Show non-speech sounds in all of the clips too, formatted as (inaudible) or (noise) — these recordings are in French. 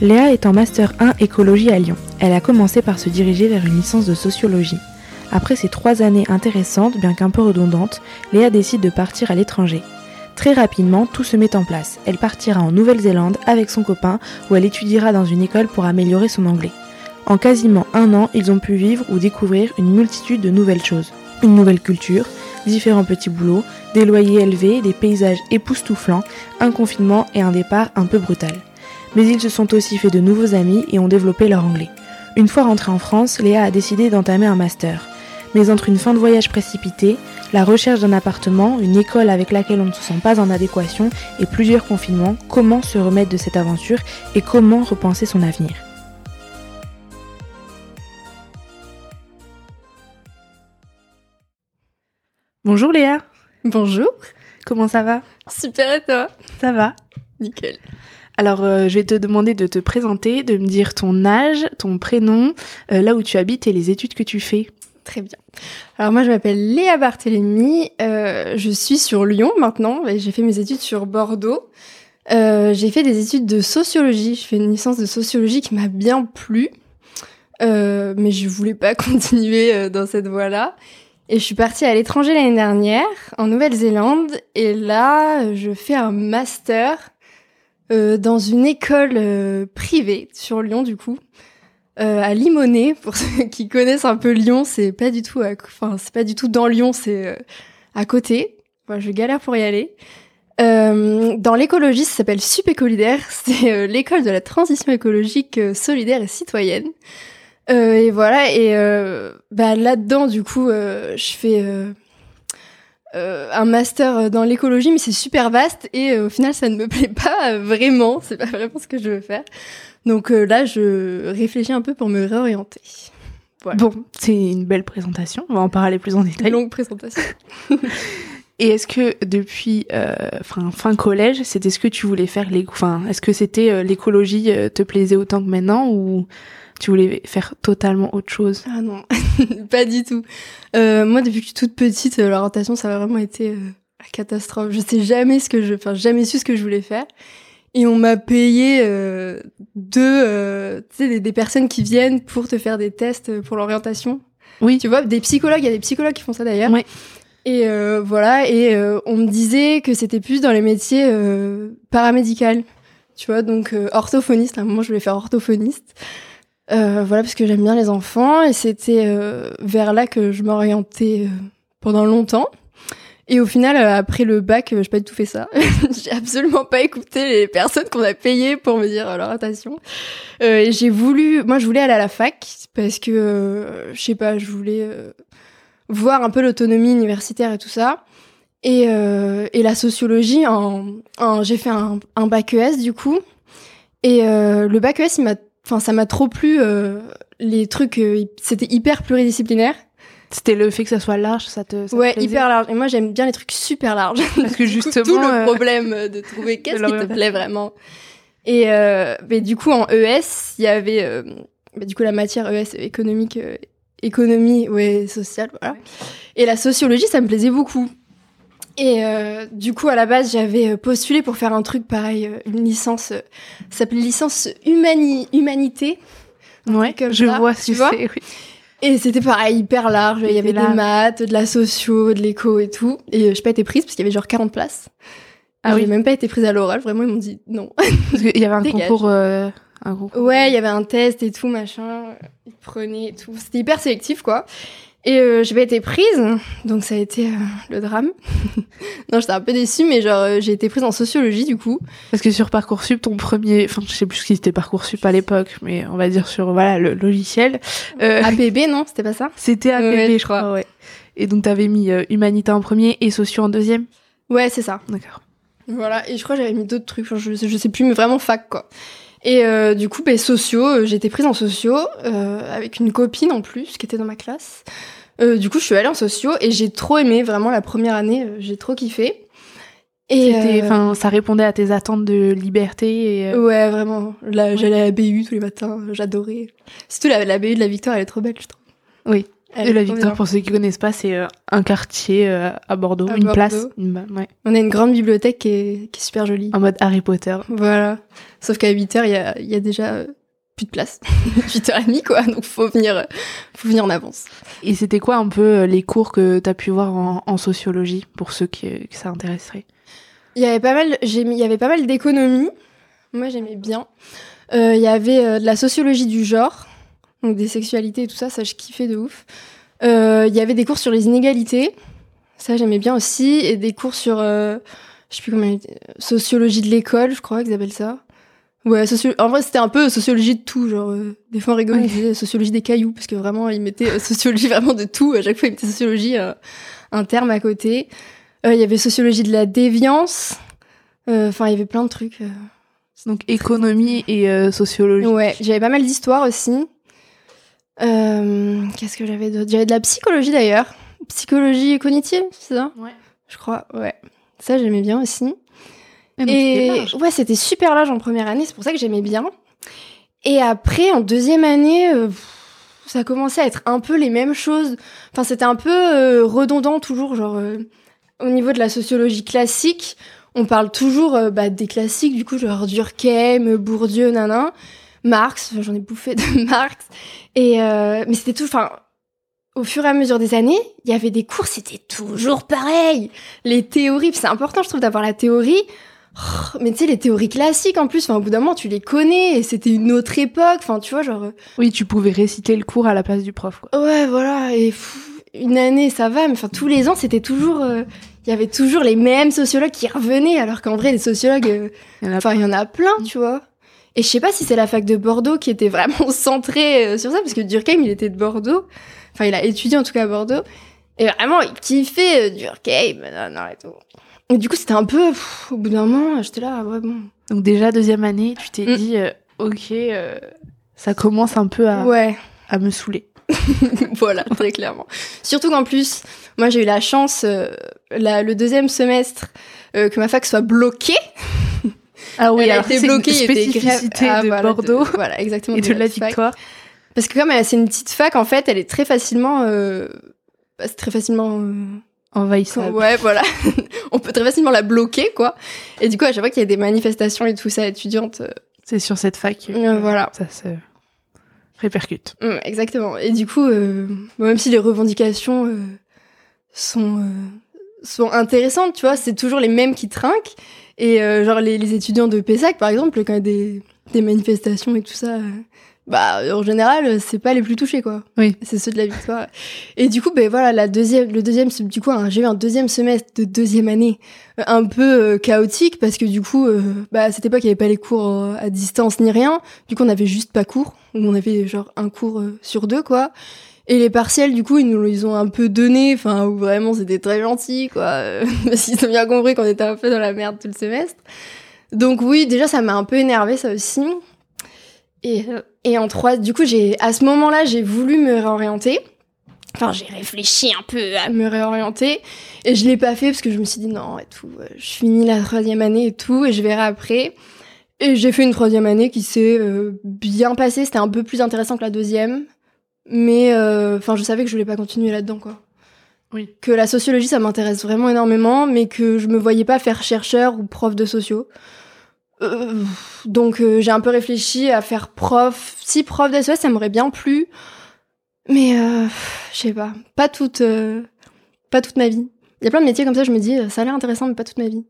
Léa est en Master 1 écologie à Lyon. Elle a commencé par se diriger vers une licence de sociologie. Après ces trois années intéressantes, bien qu'un peu redondantes, Léa décide de partir à l'étranger. Très rapidement, tout se met en place. Elle partira en Nouvelle-Zélande avec son copain où elle étudiera dans une école pour améliorer son anglais. En quasiment un an, ils ont pu vivre ou découvrir une multitude de nouvelles choses. Une nouvelle culture, différents petits boulots, des loyers élevés, des paysages époustouflants, un confinement et un départ un peu brutal mais ils se sont aussi fait de nouveaux amis et ont développé leur anglais. Une fois rentrée en France, Léa a décidé d'entamer un master. Mais entre une fin de voyage précipitée, la recherche d'un appartement, une école avec laquelle on ne se sent pas en adéquation et plusieurs confinements, comment se remettre de cette aventure et comment repenser son avenir? Bonjour Léa. Bonjour. Comment ça va? Super et toi? Ça va? Nickel alors, euh, je vais te demander de te présenter, de me dire ton âge, ton prénom, euh, là où tu habites et les études que tu fais. Très bien. Alors moi, je m'appelle Léa Barthélémy. Euh, je suis sur Lyon maintenant. J'ai fait mes études sur Bordeaux. j'ai fait des études de sociologie. Je fais une licence de sociologie qui m'a bien plu, mais je voulais pas (laughs) continuer dans cette voie-là. Et je suis partie à l'étranger l'année dernière, en Nouvelle-Zélande, et là, je fais un master euh, dans une école euh, privée sur Lyon du coup, euh, à Limonest. (laughs) Pour ceux qui connaissent un peu Lyon, c'est pas du tout, enfin c'est pas du tout dans Lyon, c'est à côté. Moi, je galère pour y aller. dans l'écologie, ça s'appelle Supécolidaire. (laughs) C'est l'école de la transition écologique solidaire et citoyenne. et voilà. Et bah, là-dedans, du coup, je fais euh, un master dans l'écologie, mais c'est super vaste et euh, au final, ça ne me (laughs) plaît pas vraiment. C'est pas vraiment ce que je veux faire. Donc euh, là, je réfléchis un peu pour me réorienter. Bon, c'est une belle présentation. On va en parler plus en détail. longue présentation. (laughs) (laughs) et est-ce que depuis fin, fin collège, c'était ce que tu voulais faire Enfin, est-ce que c'était l'écologie te plaisait autant que maintenant ou tu voulais faire totalement autre chose Ah non, (laughs) pas du tout. Euh, moi, depuis que je suis toute petite, euh, l'orientation, ça a vraiment été euh, la catastrophe. Je sais jamais ce que je, enfin, jamais su ce que je voulais faire. Et on m'a payé euh, deux, tu sais, des, des, personnes qui viennent pour te faire des tests pour l'orientation. Oui. Tu vois, des psychologues, il y a des psychologues qui font ça d'ailleurs. Oui. Et voilà, et on me disait que c'était plus dans les métiers paramédicaux. Tu vois, donc orthophoniste. À un moment, je voulais faire orthophoniste. Euh, voilà, parce que j'aime bien les enfants et c'était euh, vers là que je m'orientais euh, pendant longtemps. Et au final, après le bac, j'ai pas du tout fait ça. (laughs) j'ai absolument pas écouté les personnes qu'on a payées pour me dire l'orientation. et j'ai voulu, moi, je voulais aller à la fac parce que, je sais pas, je voulais voir un peu l'autonomie universitaire et tout ça. Et, et la sociologie, j'ai fait un, un bac ES du coup. Et le bac ES, il m'a Enfin, ça m'a trop plu. Euh, les trucs, euh, c'était hyper pluridisciplinaire. C'était le fait que ça soit large, ça te. Ça ouais, hyper large. Et moi, j'aime bien les trucs super larges. Parce que (laughs) justement. tout le euh, problème de trouver (laughs) qu'est-ce qui te plaît vraiment. Et mais du coup, en ES, il y avait bah, du coup la matière ES économique, économie, ouais, sociale, voilà. Et la sociologie, ça me plaisait beaucoup. Et euh, du coup, à la base, j'avais euh, postulé pour faire un truc pareil, euh, une licence, euh, ça s'appelait licence humani humanité. Ouais, comme je vois c'est. Oui. Et c'était pareil, hyper large. Il y avait des maths, de la socio, de l'éco et tout. Et je n'ai pas été prise parce qu'il y avait genre 40 places. Ah oui. J'ai même pas été prise à l'oral. Vraiment, ils m'ont dit non. (laughs) Parce qu'il y avait un concours, un concours. Ouais, il y avait un test et tout, machin. Ils prenaient et tout. C'était hyper sélectif, quoi. Et euh, j'ai pas été prise, donc ça a été euh, le drame. (laughs) non, j'étais un peu déçue, mais genre euh, j'ai été prise en sociologie du coup. Parce que sur parcoursup, ton premier, enfin je sais plus ce qui était parcoursup à l'époque, mais on va dire sur voilà le logiciel. Euh... APB non, c'était pas ça? C'était APB, je crois. Ouais. Et donc t'avais mis humanité en premier et socio en deuxième? Ouais, c'est ça. D'accord. Voilà, et je crois que j'avais mis d'autres trucs, je, je sais plus, mais vraiment fac quoi. Et euh, du coup, ben, sociaux, euh, j'ai été prise en sociaux euh, avec une copine en plus qui était dans ma classe. Euh, du coup, je suis allée en sociaux et j'ai trop aimé vraiment la première année. euh, j'ai trop kiffé. Et euh, ça répondait à tes attentes de liberté et ouais, vraiment. Là, j'allais à la BU tous les matins. J'adorais. Surtout la, la BU de la Victoire, elle est trop belle, je trouve. Oui. Elle Et la Victoire, bien. pour ceux qui connaissent pas, c'est un quartier à Bordeaux, À une Bordeaux. place, une ba- ouais, On a une grande bibliothèque qui est, qui est super jolie. en mode Harry Potter. Voilà. Sauf qu'à 8h, il y a, il y a déjà plus de place. (laughs) 8h30, quoi. Donc, faut venir, euh, faut venir en avance. Et c'était quoi un peu euh, les cours que t'as pu voir en, en sociologie pour ceux qui, que ça intéresserait? Il y avait pas mal, j'ai mis- il y avait pas mal d'économie. Moi, j'aimais bien. Euh, il y avait euh, de la sociologie du genre, donc des sexualités et tout ça, ça je kiffais de ouf. Euh, Il y avait des cours sur les inégalités, ça j'aimais bien aussi, et des cours sur, euh, je sais plus comment, sociologie de l'école, je crois qu'ils appellent ça. Ouais, en vrai c'était un peu sociologie de tout, genre euh, des fois on rigolait, Ouais. ils disaient sociologie des cailloux, parce que vraiment ils mettaient euh, sociologie (laughs) vraiment de tout, à chaque fois ils mettaient sociologie euh, un terme à côté. Euh, Il y avait sociologie de la déviance. Enfin, il y avait plein de trucs. Donc économie et sociologie. Ouais, j'avais pas mal d'histoires aussi. Qu'est-ce que j'avais d'autre? J'avais de la psychologie d'ailleurs. Psychologie cognitive, c'est ça? Ouais. Je crois, ouais. Ça, j'aimais bien aussi. Donc Et large. ouais, c'était super large en première année, c'est pour ça que j'aimais bien. Et après, en deuxième année, euh, ça commençait à être un peu les mêmes choses. Enfin, c'était un peu euh, redondant toujours, genre euh, au niveau de la sociologie classique, on parle toujours bah, des classiques, du coup, genre Durkheim, Bourdieu, nanan, Marx. enfin, J'en ai bouffé de (laughs) Marx. Et mais c'était tout. Enfin, au fur et à mesure des années, il y avait des cours, c'était toujours pareil. Les théories, c'est important, je trouve, d'avoir la théorie. Oh, Mais tu sais, les théories classiques, en plus, enfin, au bout d'un moment, tu les connais, et c'était une autre époque, enfin, tu vois, genre... Oui, tu pouvais réciter le cours à la place du prof. Quoi. Ouais, voilà, et pff, une année, ça va, mais enfin, tous les ans, c'était toujours... euh, Il y avait toujours les mêmes sociologues qui revenaient, alors qu'en vrai, les sociologues, euh, Il y en a enfin, il y en a plein, tu vois. Et je sais pas si c'est la fac de Bordeaux qui était vraiment (laughs) centrée euh, sur ça, parce que Durkheim, il était de Bordeaux. Enfin, il a étudié en tout cas à Bordeaux. Et vraiment, il kiffait euh, Durkheim, non, non, et tout. Et du coup, c'était un peu... pff, au bout d'un moment, j'étais là, ouais, bon... Donc déjà deuxième année, tu t'es Mm. dit, euh, ok, euh, ça commence un peu à, Ouais. à me saouler. (laughs) voilà, très clairement. Surtout qu'en plus, moi j'ai eu la chance, euh, la- le deuxième semestre, que ma fac soit bloquée. (laughs) Ah oui, Elle a alors été c'est bloquée, une a spécificité. Ah, de voilà, Bordeaux (laughs) voilà, exactement. et de la notre fac. Victoire. Parce que comme c'est une petite fac, en fait, elle est très facilement... euh, bah, c'est très facilement... Envahissable. Ouais, voilà. (laughs) On peut très facilement la bloquer, quoi. Et du coup, à chaque fois qu'il y a des manifestations et tout ça, étudiantes, euh, C'est sur cette fac Euh, voilà. ça se répercute. Mm, exactement. Et du coup, euh, même si les revendications euh, sont, sont intéressantes, tu vois, c'est toujours les mêmes qui trinquent. Et genre les, les étudiants de Pessac, par exemple, quand il y a des, des manifestations et tout ça, bah en général, c'est pas les plus touchés, quoi. Oui. C'est ceux de la victoire. Et du coup, ben voilà, la deuxième, le deuxième, du coup, hein, j'ai eu un deuxième semestre de deuxième année euh, un peu euh, chaotique parce que du coup, euh, bah à cette époque, il y avait pas les cours euh, à distance ni rien. Du coup, on avait juste pas cours, on avait genre un cours sur deux, quoi. Et les partiels, du coup, ils nous les ont un peu donnés, enfin, où vraiment c'était très gentil, quoi. (laughs) Parce qu'ils ont bien compris qu'on était un peu dans la merde tout le semestre. Donc oui, déjà, ça m'a un peu énervé, ça aussi. Et, euh, et en trois, du coup, j'ai, à ce moment-là, j'ai voulu me réorienter. Enfin, j'ai réfléchi un peu à me réorienter. Et je l'ai pas fait parce que je me suis dit non et tout. euh, Je finis la troisième année et tout, et je verrai après. Et j'ai fait une troisième année qui s'est euh, bien passée. C'était un peu plus intéressant que la deuxième. Mais euh, enfin, je savais que je voulais pas continuer là-dedans, quoi. Oui. Que la sociologie, ça m'intéresse vraiment énormément, mais que je me voyais pas faire chercheur ou prof de sociaux. Euh, donc euh, j'ai un peu réfléchi à faire prof. Si prof d'SES, ça m'aurait bien plu. Mais euh, je sais pas. Pas toute, pas toute ma vie. Il y a plein de métiers comme ça, je me dis, ça a l'air intéressant, mais pas toute ma vie.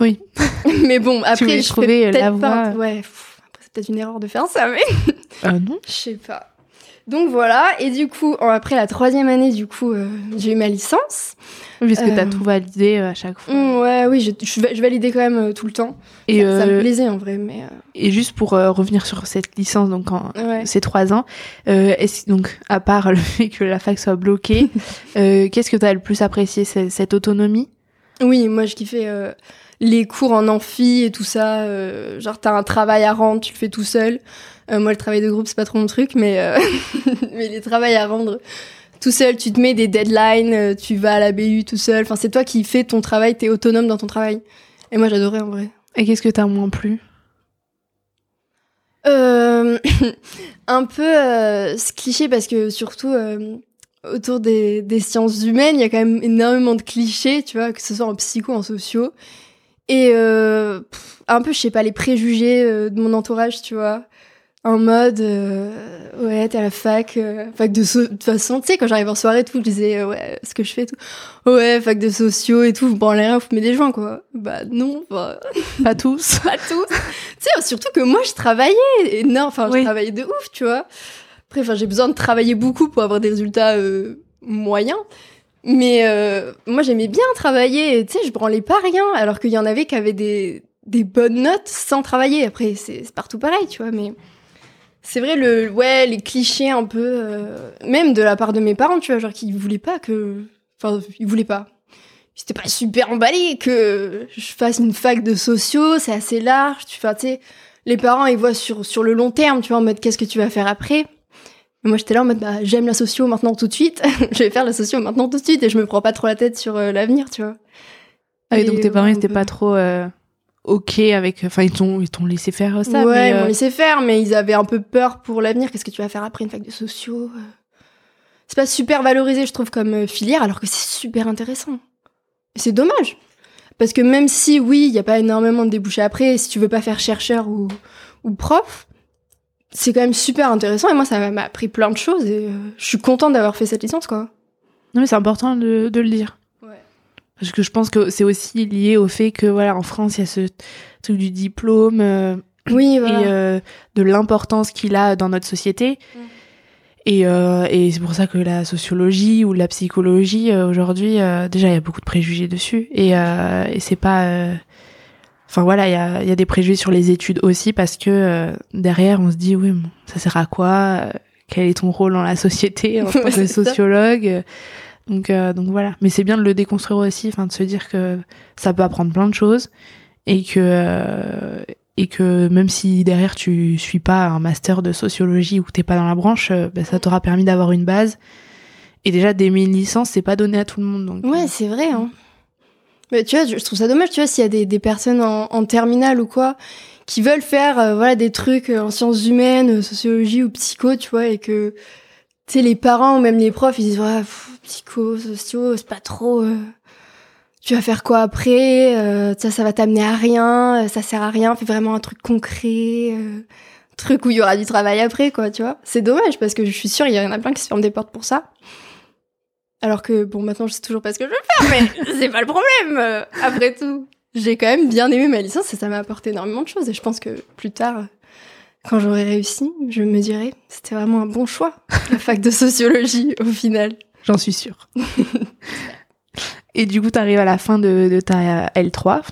Oui. (laughs) mais bon, après, je peut-être la pas. voie. Ouais, pff, après, c'est peut-être une erreur de faire ça, mais Ah non (laughs) je sais pas. Donc voilà, et du coup, après la troisième année, du coup, euh, j'ai eu ma licence. Oui, parce que t'as Euh, tout validé euh, à chaque fois. Mm, ouais, oui, je, je, va- je validais quand même euh, tout le temps. Et, ça, ça me euh, plaisait en vrai, mais euh, et juste pour euh, revenir sur cette licence, donc en, ouais. ces trois ans, euh, donc à part (laughs) le fait que la fac soit bloquée, (laughs) euh, qu'est-ce que t'as le plus apprécié Cette autonomie? Oui, moi je kiffais euh, les cours en amphi et tout ça. Euh, genre t'as un travail à rendre, tu le fais tout seul. Euh, moi le travail de groupe c'est pas trop mon truc, mais euh, (laughs) mais les travails à rendre tout seul, tu te mets des deadlines, euh, tu vas à la BU tout seul. Enfin c'est toi qui fais ton travail, t'es autonome dans ton travail. Et moi j'adorais en vrai. Et qu'est-ce que t'as moins plu? Euh, (laughs) un peu euh, ce cliché parce que surtout euh, autour des, des sciences humaines, il y a quand même énormément de clichés, tu vois, que ce soit en psycho, en sociaux. Et euh, pff, un peu, je sais pas, les préjugés de mon entourage, tu vois. En mode, euh, ouais, t'es à la fac, euh, fac de so de toute façon, tu sais, quand j'arrive en soirée et tout, je disais, euh, ouais, ce que je fais et tout. Ouais, fac de sociaux et tout, vous branlez rien, vous fumez des joints, quoi. Bah non, bah, (laughs) Pas tous. (laughs) pas tous. tu sais, surtout que moi, je travaillais énorme, enfin, Oui. je travaillais de ouf, tu vois. Après, enfin, j'ai besoin de travailler beaucoup pour avoir des résultats euh, moyens. Mais euh, moi, j'aimais bien travailler, tu sais, je branlais pas rien, alors qu'il y en avait qui avaient des, des bonnes notes sans travailler. Après, c'est partout pareil, tu vois, mais c'est vrai, le, ouais, les clichés un peu, euh, même de la part de mes parents, tu vois, genre qui voulaient pas que. Enfin, ils voulaient pas. Ils étaient pas super emballés que je fasse une fac de sociaux, c'est assez large, tu fais, tu sais, les parents, ils voient sur, sur le long terme, tu vois, en mode qu'est-ce que tu vas faire après? Moi, j'étais là en mode, bah, j'aime la socio maintenant tout de suite, (laughs) je vais faire la socio maintenant tout de suite et je me prends pas trop la tête sur euh, l'avenir, tu vois. Ah, et donc tes parents ils étaient peu. pas trop euh, ok avec. Enfin, ils t'ont ils t'ont laissé faire ça. ouais, mais, ils euh, m'ont laissé faire, mais ils avaient un peu peur pour l'avenir. Qu'est-ce que tu vas faire après une fac de sociaux euh? C'est pas super valorisé, je trouve, comme euh, filière, alors que c'est super intéressant. C'est dommage. Parce que même si, oui, il n'y a pas énormément de débouchés après, si tu veux pas faire chercheur ou, ou prof, c'est quand même super intéressant. Et moi, ça m'a appris plein de choses et euh, je suis contente d'avoir fait cette licence, quoi. Non, mais c'est important de, de le dire. Parce que je pense que c'est aussi lié au fait que, voilà, en France, il y a ce truc du diplôme euh, Oui, voilà. et euh, de l'importance qu'il a dans notre société. Mm. Et, euh, et c'est pour ça que la sociologie ou la psychologie, euh, aujourd'hui, euh, déjà, il y a beaucoup de préjugés dessus. Et, et c'est pas. Enfin voilà, il y a, y a des préjugés sur les études aussi parce que derrière, on se dit, oui, bon, ça sert à quoi? Quel est ton rôle dans la société en (laughs) tant que sociologue? Donc, euh, donc voilà. Mais c'est bien de le déconstruire aussi, enfin de se dire que ça peut apprendre plein de choses et que euh, et que même si derrière tu suis pas un master de sociologie ou t'es pas dans la branche, euh, bah, ça t'aura permis d'avoir une base. Et déjà d'aimer une licence, c'est pas donné à tout le monde. Donc, Ouais, c'est vrai. Hein. Mais tu vois, je trouve ça dommage, tu vois, s'il y a des, des personnes en, en terminale ou quoi, qui veulent faire euh, voilà des trucs en sciences humaines, sociologie ou psycho, tu vois, et que tu sais les parents ou même les profs, ils disent ouais, pff, psycho, socio, c'est pas trop. euh, tu vas faire quoi après euh, Ça, ça va t'amener à rien. euh, Ça sert à rien. Fais vraiment un truc concret. euh, truc où il y aura du travail après, quoi, tu vois. C'est dommage parce que je suis sûre, il y en a plein qui se ferment des portes pour ça. Alors que, bon, maintenant, je sais toujours pas ce que je veux faire, mais (laughs) c'est pas le problème, après tout. J'ai quand même bien aimé ma licence et ça m'a apporté énormément de choses. Et je pense que plus tard, quand j'aurai réussi, je me dirai, c'était vraiment un bon choix, la fac de sociologie, au final. J'en suis sûre. et du coup, t'arrives à la fin de, de ta L3,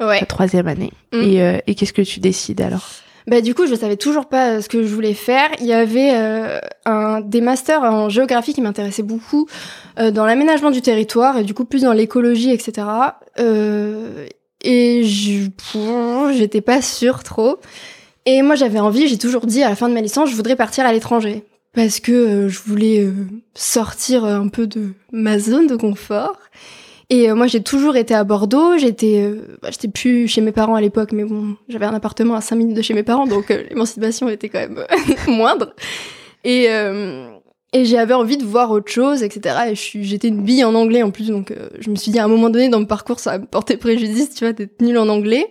Ouais. ta troisième année. Mm. Et, euh, et qu'est-ce que tu décides alors? Bah du coup, je savais toujours pas euh, ce que je voulais faire. Il y avait euh, un des masters en géographie qui m'intéressaient beaucoup euh, dans l'aménagement du territoire et du coup plus dans l'écologie, etc. Euh, et j'étais pas sûre trop. Et moi, j'avais envie, j'ai toujours dit à la fin de ma licence, je voudrais partir à l'étranger parce que euh, je voulais euh, sortir un peu de ma zone de confort. Et euh, moi, j'ai toujours été à Bordeaux. J'étais, euh, bah, j'étais plus chez mes parents à l'époque, mais bon, j'avais un appartement à 5 minutes de chez mes parents, donc euh, (laughs) l'émancipation était quand même (laughs) moindre. Et euh, et j'avais envie de voir autre chose, etc. Et j'étais une bille en anglais en plus, donc euh, je me suis dit à un moment donné dans mon parcours, ça va me porter préjudice, tu vois, d'être nulle en anglais.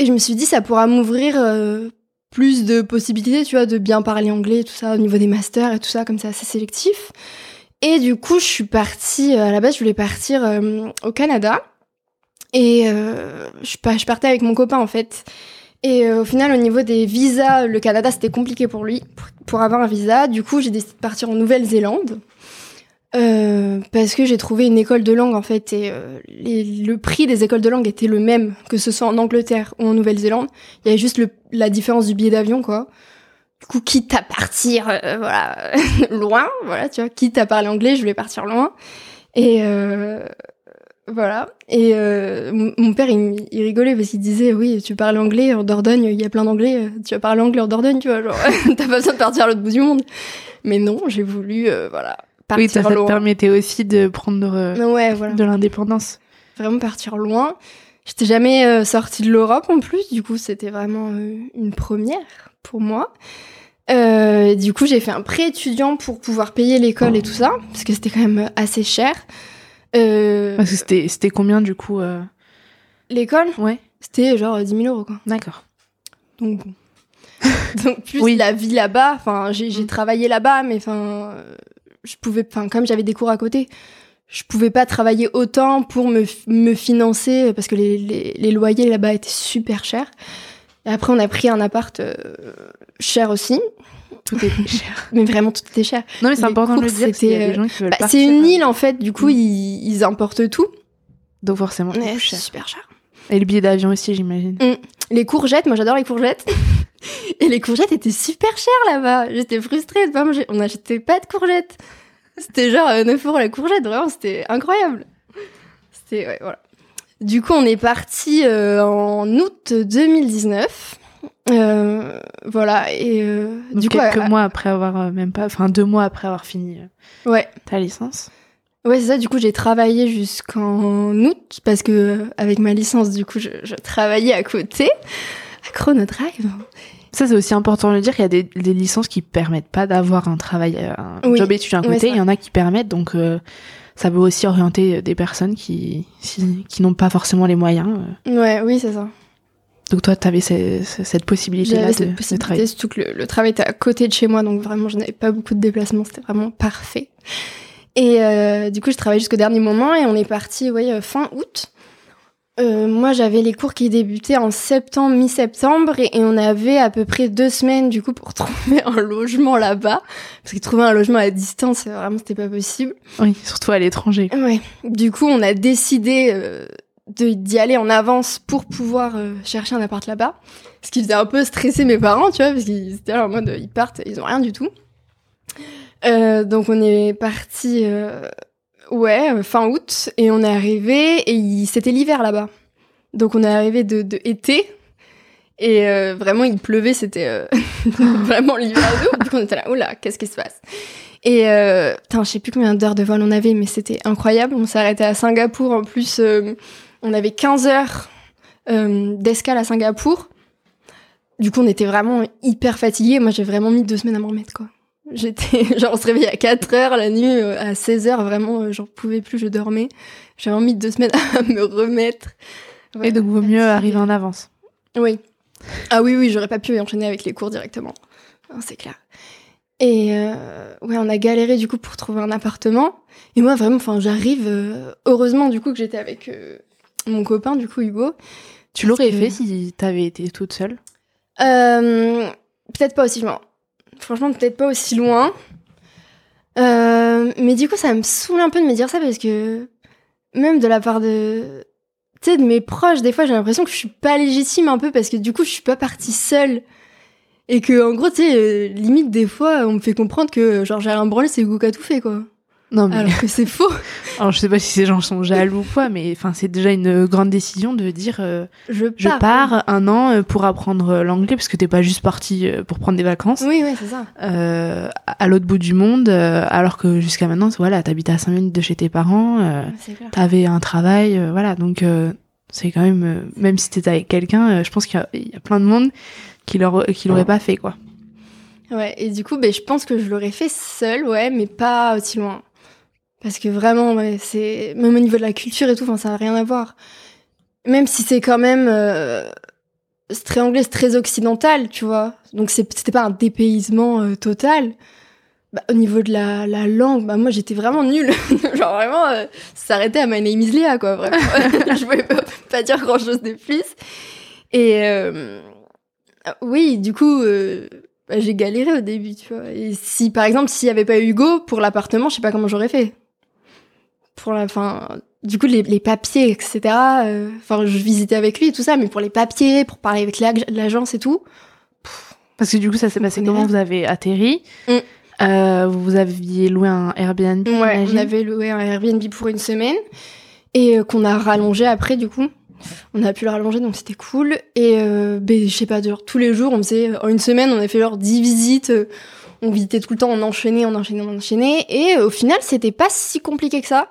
Et je me suis dit, ça pourra m'ouvrir euh, plus de possibilités, tu vois, de bien parler anglais, tout ça, au niveau des masters et tout ça, comme c'est assez sélectif. Et du coup, je suis partie, euh, à la base, je voulais partir euh, au Canada. Et euh, je, pa- je partais avec mon copain, en fait. Et au final, au niveau des visas, le Canada, c'était compliqué pour lui, pour avoir un visa. Du coup, j'ai décidé de partir en Nouvelle-Zélande. Euh, parce que j'ai trouvé une école de langue, en fait, et euh, le prix des écoles de langue était le même, que ce soit en Angleterre ou en Nouvelle-Zélande. Il y avait juste le, la différence du billet d'avion, quoi. Du coup, quitte à partir, euh, voilà, (laughs) loin, voilà, tu vois, quitte à parler anglais, je voulais partir loin. Et euh, Voilà. Et euh, mon- mon père, il, rigolait parce qu'il disait, oui, tu parles anglais en Dordogne, il y a plein d'anglais, tu vas parler anglais en Dordogne, tu vois, genre, (laughs) t'as pas besoin de partir à l'autre bout du monde. Mais non, j'ai voulu, euh, Oui, ça, ça te permettait aussi de prendre euh, Ouais, voilà. de l'indépendance. Vraiment partir loin. J'étais jamais euh, sortie de l'Europe en plus, du coup, c'était vraiment euh, une première pour moi. Euh, du coup, j'ai fait un prêt étudiant pour pouvoir payer l'école et tout ça, parce que c'était quand même assez cher. Parce que c'était c'était combien du coup l'école, Ouais, c'était genre 10 000 euros, quoi. d'accord. Donc bon. (laughs) Donc plus Oui. la vie là-bas, enfin j'ai Mm. travaillé là-bas mais enfin je pouvais enfin comme j'avais des cours à côté, je pouvais pas travailler autant pour me, financer parce que les, les, les loyers là-bas étaient super chers. Et après on a pris un appart euh, cher aussi, Tout était (laughs) cher. mais vraiment tout était cher. Non mais c'est important de le dire veulent Bah, c'est une euh, île en fait, du coup Mm. ils, ils importent tout. Donc forcément, c'est cher. super cher. Et le billet d'avion aussi, j'imagine. Les courgettes, moi j'adore les courgettes. (laughs) Et les courgettes étaient super chères là-bas. J'étais frustrée de pas manger. On n'achetait pas de courgettes. C'était genre euh, 9 euros la courgette, vraiment, c'était incroyable. C'était, ouais, voilà. Du coup, on est parti euh, en août 2019. Euh, voilà, et euh, du coup, quelques mois après avoir, euh, même pas, enfin deux mois après avoir fini euh, ouais, ta licence. ouais, c'est ça. Du coup, j'ai travaillé jusqu'en août parce que euh, avec ma licence, du coup, je, je travaillais à côté à Chrono Drive. Ça, c'est aussi important de le dire. Il y a des, des licences qui permettent pas d'avoir un travail, euh, un Oui. job étudiant à côté. Il y en a qui permettent, donc euh, ça peut aussi orienter des personnes qui, si- qui n'ont pas forcément les moyens. euh. Ouais, oui, c'est ça. Donc toi, tu avais cette possibilité-là de, cette de possibilité, travailler. surtout que le, le travail était à côté de chez moi, donc vraiment, je n'avais pas beaucoup de déplacements, c'était vraiment parfait. Et euh, du coup, je travaillais jusqu'au dernier moment et on est parti, ouais, euh, fin août. Euh, moi, j'avais les cours qui débutaient en septembre, mi-septembre, et, et on avait à peu près deux semaines, du coup, pour (laughs) trouver un logement là-bas. Parce que trouver un logement à distance, euh, vraiment, c'était pas possible. Oui, surtout à l'étranger. Ouais. Du coup, on a décidé euh, d'y aller en avance pour pouvoir euh, chercher un appart là-bas. Ce qui faisait un peu stresser mes parents, tu vois, parce qu'ils étaient là en mode, ils partent, ils ont rien du tout. Euh, donc on est parti, euh, ouais, euh, fin août, et on est arrivé, et il- c'était l'hiver là-bas. Donc on est arrivé de, de été, et euh, vraiment il pleuvait, c'était euh, (laughs) (laughs) vraiment l'hiver de coup on était là, oula, qu'est-ce qui se passe? Et euh, putain, je sais plus combien d'heures de vol on avait, mais c'était incroyable. On s'est arrêté à Singapour, en plus on avait 15 heures d'escale à Singapour. Du coup on était vraiment hyper fatigués. Moi j'ai vraiment mis deux semaines à m'en remettre quoi. J'étais (laughs) genre on se réveillait à 4 heures la nuit, euh, à 16 heures vraiment euh, j'en pouvais plus, je dormais. J'ai vraiment mis deux semaines (laughs) à me remettre. Et donc, vaut mieux arriver en avance. Oui. Ah oui, oui, j'aurais pas pu enchaîner avec les cours directement. C'est clair. Et euh, ouais, on a galéré du coup pour trouver un appartement. Et moi, vraiment, enfin, j'arrive. euh, heureusement du coup que j'étais avec euh, mon copain, du coup Hugo. Tu l'aurais que- fait si t'avais été toute seule? Peut-être pas aussi loin. Franchement, peut-être pas aussi loin. Euh, mais du coup, ça me saoule un peu de me dire ça parce que même de la part de, tu sais, de mes proches, des fois, j'ai l'impression que je suis pas légitime un peu parce que du coup, je suis pas partie seule. Et que, en gros, tu sais, euh, limite, des fois, on me fait comprendre que, genre, j'ai un branlé, c'est qui a tout fait, quoi. Non, mais Alors que c'est (laughs) faux. alors, je sais pas si ces gens sont jaloux ou quoi, mais enfin, c'est déjà une grande décision de dire euh, Je je pars. un an euh, pour apprendre euh, l'anglais parce que t'es pas juste parti pour prendre des vacances Oui, oui, c'est ça. euh, à l'autre bout du monde, euh, alors que jusqu'à maintenant, voilà, t'habitais à 5 minutes de chez tes parents, t'avais un travail, voilà, donc c'est quand même, même si t'étais avec quelqu'un, je pense qu'il y, a- il y a plein de monde qui l'aurait pas fait, quoi. Ouais, et du coup, ben, je pense que je l'aurais fait seule, ouais, mais pas aussi loin. Parce que vraiment, ouais, c'est même au niveau de la culture et tout, enfin, ça n'a rien à voir. Même si c'est quand même euh, très anglais, très occidental, tu vois. Donc c'était pas un dépaysement euh, total. Bah, au niveau de la, la langue, bah moi j'étais vraiment nulle. (laughs) Genre vraiment, euh, ça s'arrêtait à My name is quoi. Vraiment, (laughs) je pouvais pas, pas dire grand chose de plus. Et euh, oui, du coup, euh, bah, j'ai galéré au début, tu vois. Et si, par exemple, s'il y avait pas Hugo pour l'appartement, je sais pas comment j'aurais fait. Pour la fin, du coup, les, les papiers, etc. euh, Enfin, je visitais avec lui et tout ça, mais pour les papiers, pour parler avec l'ag- l'agence et tout. Parce que du coup, ça s'est passé On comment. Vous avez atterri, Mm. euh, vous aviez loué un Airbnb, Ouais, on avait loué un Airbnb pour une semaine. et qu'on a rallongé après du coup. On a pu le rallonger donc c'était cool et ben, je sais pas genre, tous les jours on faisait en une semaine on a fait genre 10 visites on visitait tout le temps on enchaînait on enchaînait on enchaînait et au final c'était pas si compliqué que ça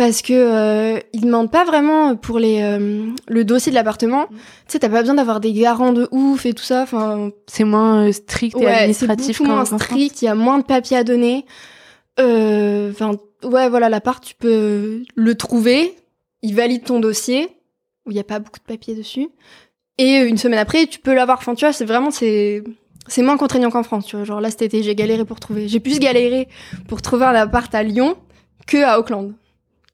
parce que euh, ils demandent pas vraiment pour les euh, le dossier de l'appartement. Mm. Tu sais, t'as pas besoin d'avoir des garants de ouf et tout ça. Enfin, c'est moins euh, strict et administratif. C'est moins strict. Il y a moins de papiers à donner. Euh, enfin, ouais, voilà, l'appart, tu peux le trouver. Il valide ton dossier où il y a pas beaucoup de papiers dessus. Et une semaine après, tu peux l'avoir. Enfin, tu vois, c'est vraiment c'est c'est moins contraignant qu'en France. Tu vois, genre là cet été, j'ai galéré pour trouver. J'ai plus galéré pour trouver un appart à Lyon que à Auckland.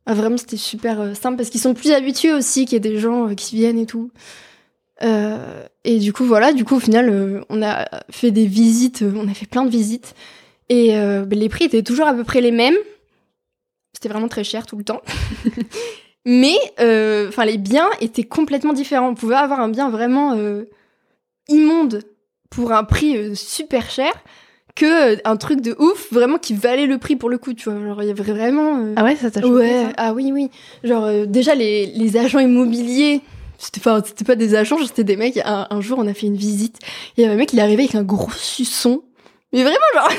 Ah, vraiment, c'était super euh, simple parce qu'ils sont plus habitués aussi qu'il y ait des gens euh, qui viennent et tout. Euh, et du coup, voilà, du coup, au final, on a fait des visites, on a fait plein de visites. Et ben, les prix étaient toujours à peu près les mêmes. C'était vraiment très cher tout le temps. (laughs) Mais, enfin, les biens étaient complètement différents. On pouvait avoir un bien vraiment immonde pour un prix super cher que euh, un truc de ouf vraiment qui valait le prix pour le coup tu vois. Genre il y avait vraiment euh, ah ouais ça t'a choqué ouais ah oui oui. Genre euh, déjà les, les agents immobiliers c'était pas c'était pas des agents c'était des mecs. Un, jour on a fait une visite il y avait un mec il est arrivé avec un gros suçon. Mais vraiment genre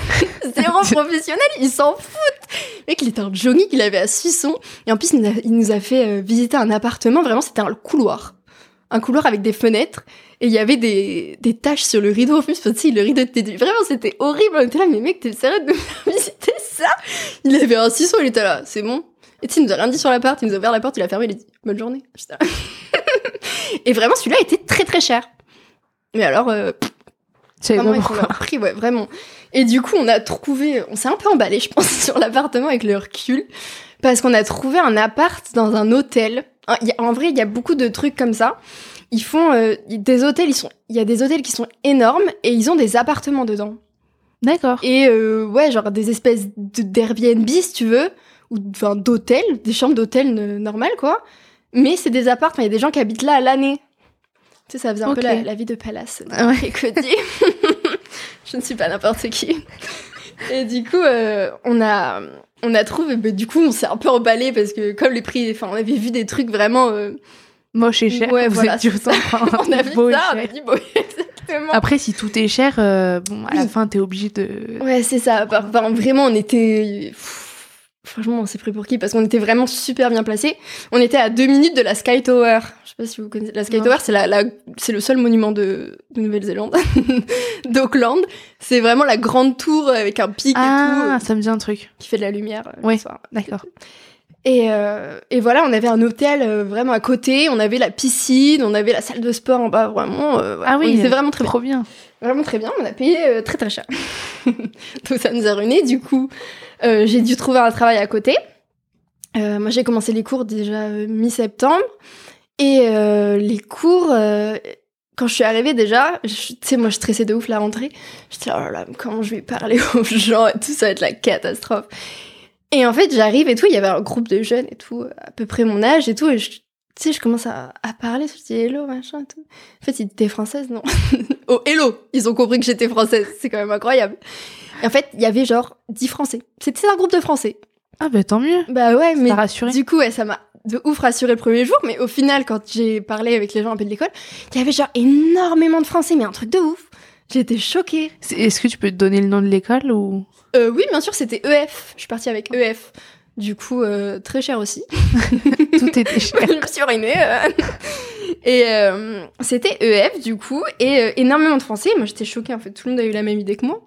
(laughs) zéro (laughs) professionnel ils s'en foutent le mec il était un jogging il avait un suçon. Et en plus il nous a, il nous a fait visiter un appartement. Vraiment c'était un couloir. Un couloir avec des fenêtres et il y avait des, des taches sur le rideau. En plus parce que le rideau était vraiment c'était horrible. On était là mais mec t'es sérieux de me faire visiter ça? Il avait un ciseau il était là. C'est bon. Et tu il nous a rien dit sur la porte. Il nous a ouvert la porte il a fermé il a dit bonne journée. (laughs) Et vraiment celui-là était très très cher. Mais alors euh, c'est vraiment prix ouais vraiment. Et du coup on a trouvé on s'est un peu emballé je pense (laughs) sur l'appartement avec le recul. Parce qu'on a trouvé un appart dans un hôtel. En vrai, il y a beaucoup de trucs comme ça. Ils font euh, des hôtels, ils sont, il y a des hôtels qui sont énormes et ils ont des appartements dedans. D'accord. Et euh, ouais, genre des espèces d'Airbnb si tu veux, ou enfin d'hôtels, des chambres d'hôtel normales quoi. Mais c'est des appartements, il y a des gens qui habitent là à l'année. Tu sais, ça faisait un peu la, vie de palace. Ah ouais. (laughs) Je ne suis pas n'importe qui. Et du coup, euh, on a on a trouvé, mais du coup, on s'est un peu emballé parce que comme les prix, enfin, on avait vu des trucs vraiment euh, moches et chers. Ouais, voilà. (laughs) on a vu ça, on a dit bon, (laughs) exactement. Après, si tout est cher, euh, bon, à la fin, t'es obligé de. Ouais, c'est ça. Enfin, vraiment, on était. Franchement, on s'est pris pour qui? Parce qu'on était vraiment super bien placés. On était à deux minutes de la Sky Tower. Je sais pas si vous connaissez. La Sky Tower, c'est la, la c'est le seul monument de, de Nouvelle-Zélande, (laughs) d'Auckland. C'est vraiment la grande tour avec un pic et tout. Ah, ça me dit un truc. Qui fait de la lumière. Euh, oui, d'accord. Et, euh, et, voilà, on avait un hôtel euh, vraiment à côté, on avait la piscine, on avait la salle de sport en bas, vraiment. Euh, ah oui, c'est vraiment très trop bien. Vraiment très bien, on a payé très très cher. (laughs) Donc ça nous a ruiné, du coup, j'ai dû trouver un travail à côté. moi j'ai commencé les cours déjà mi-septembre, et les cours, quand je suis arrivée déjà, tu sais, moi je stressais de ouf la rentrée. J'étais, oh là là, comment je vais parler (laughs) aux gens et tout, ça va être la catastrophe. Et en fait, j'arrive et tout, il y avait un groupe de jeunes et tout, à peu près mon âge et tout, et tu sais, je commence à, à parler, je dis hello, machin et tout. En fait, ils étaient françaises, non? (laughs) Oh, hello Ils ont compris que j'étais française, c'est quand même incroyable. Et en fait, il y avait genre 10 Français. C'était un groupe de Français. Ah bah tant mieux Bah ouais, mais rassuré. du coup, ouais, ça m'a de ouf rassuré le premier jour, mais au final, quand j'ai parlé avec les gens un peu de l'école, il y avait genre énormément de Français, mais un truc de ouf J'étais choquée. Est-ce que tu peux te donner le nom de l'école ou? Euh, Oui, bien sûr, c'était EF. Je suis partie avec EF. Du coup, euh, très cher aussi. (laughs) Tout était (laughs) cher. je me suis ruinée. Euh. Et euh, c'était EF, du coup, et euh, énormément de Français. Moi, j'étais choquée, en fait. Tout le monde a eu la même idée que moi.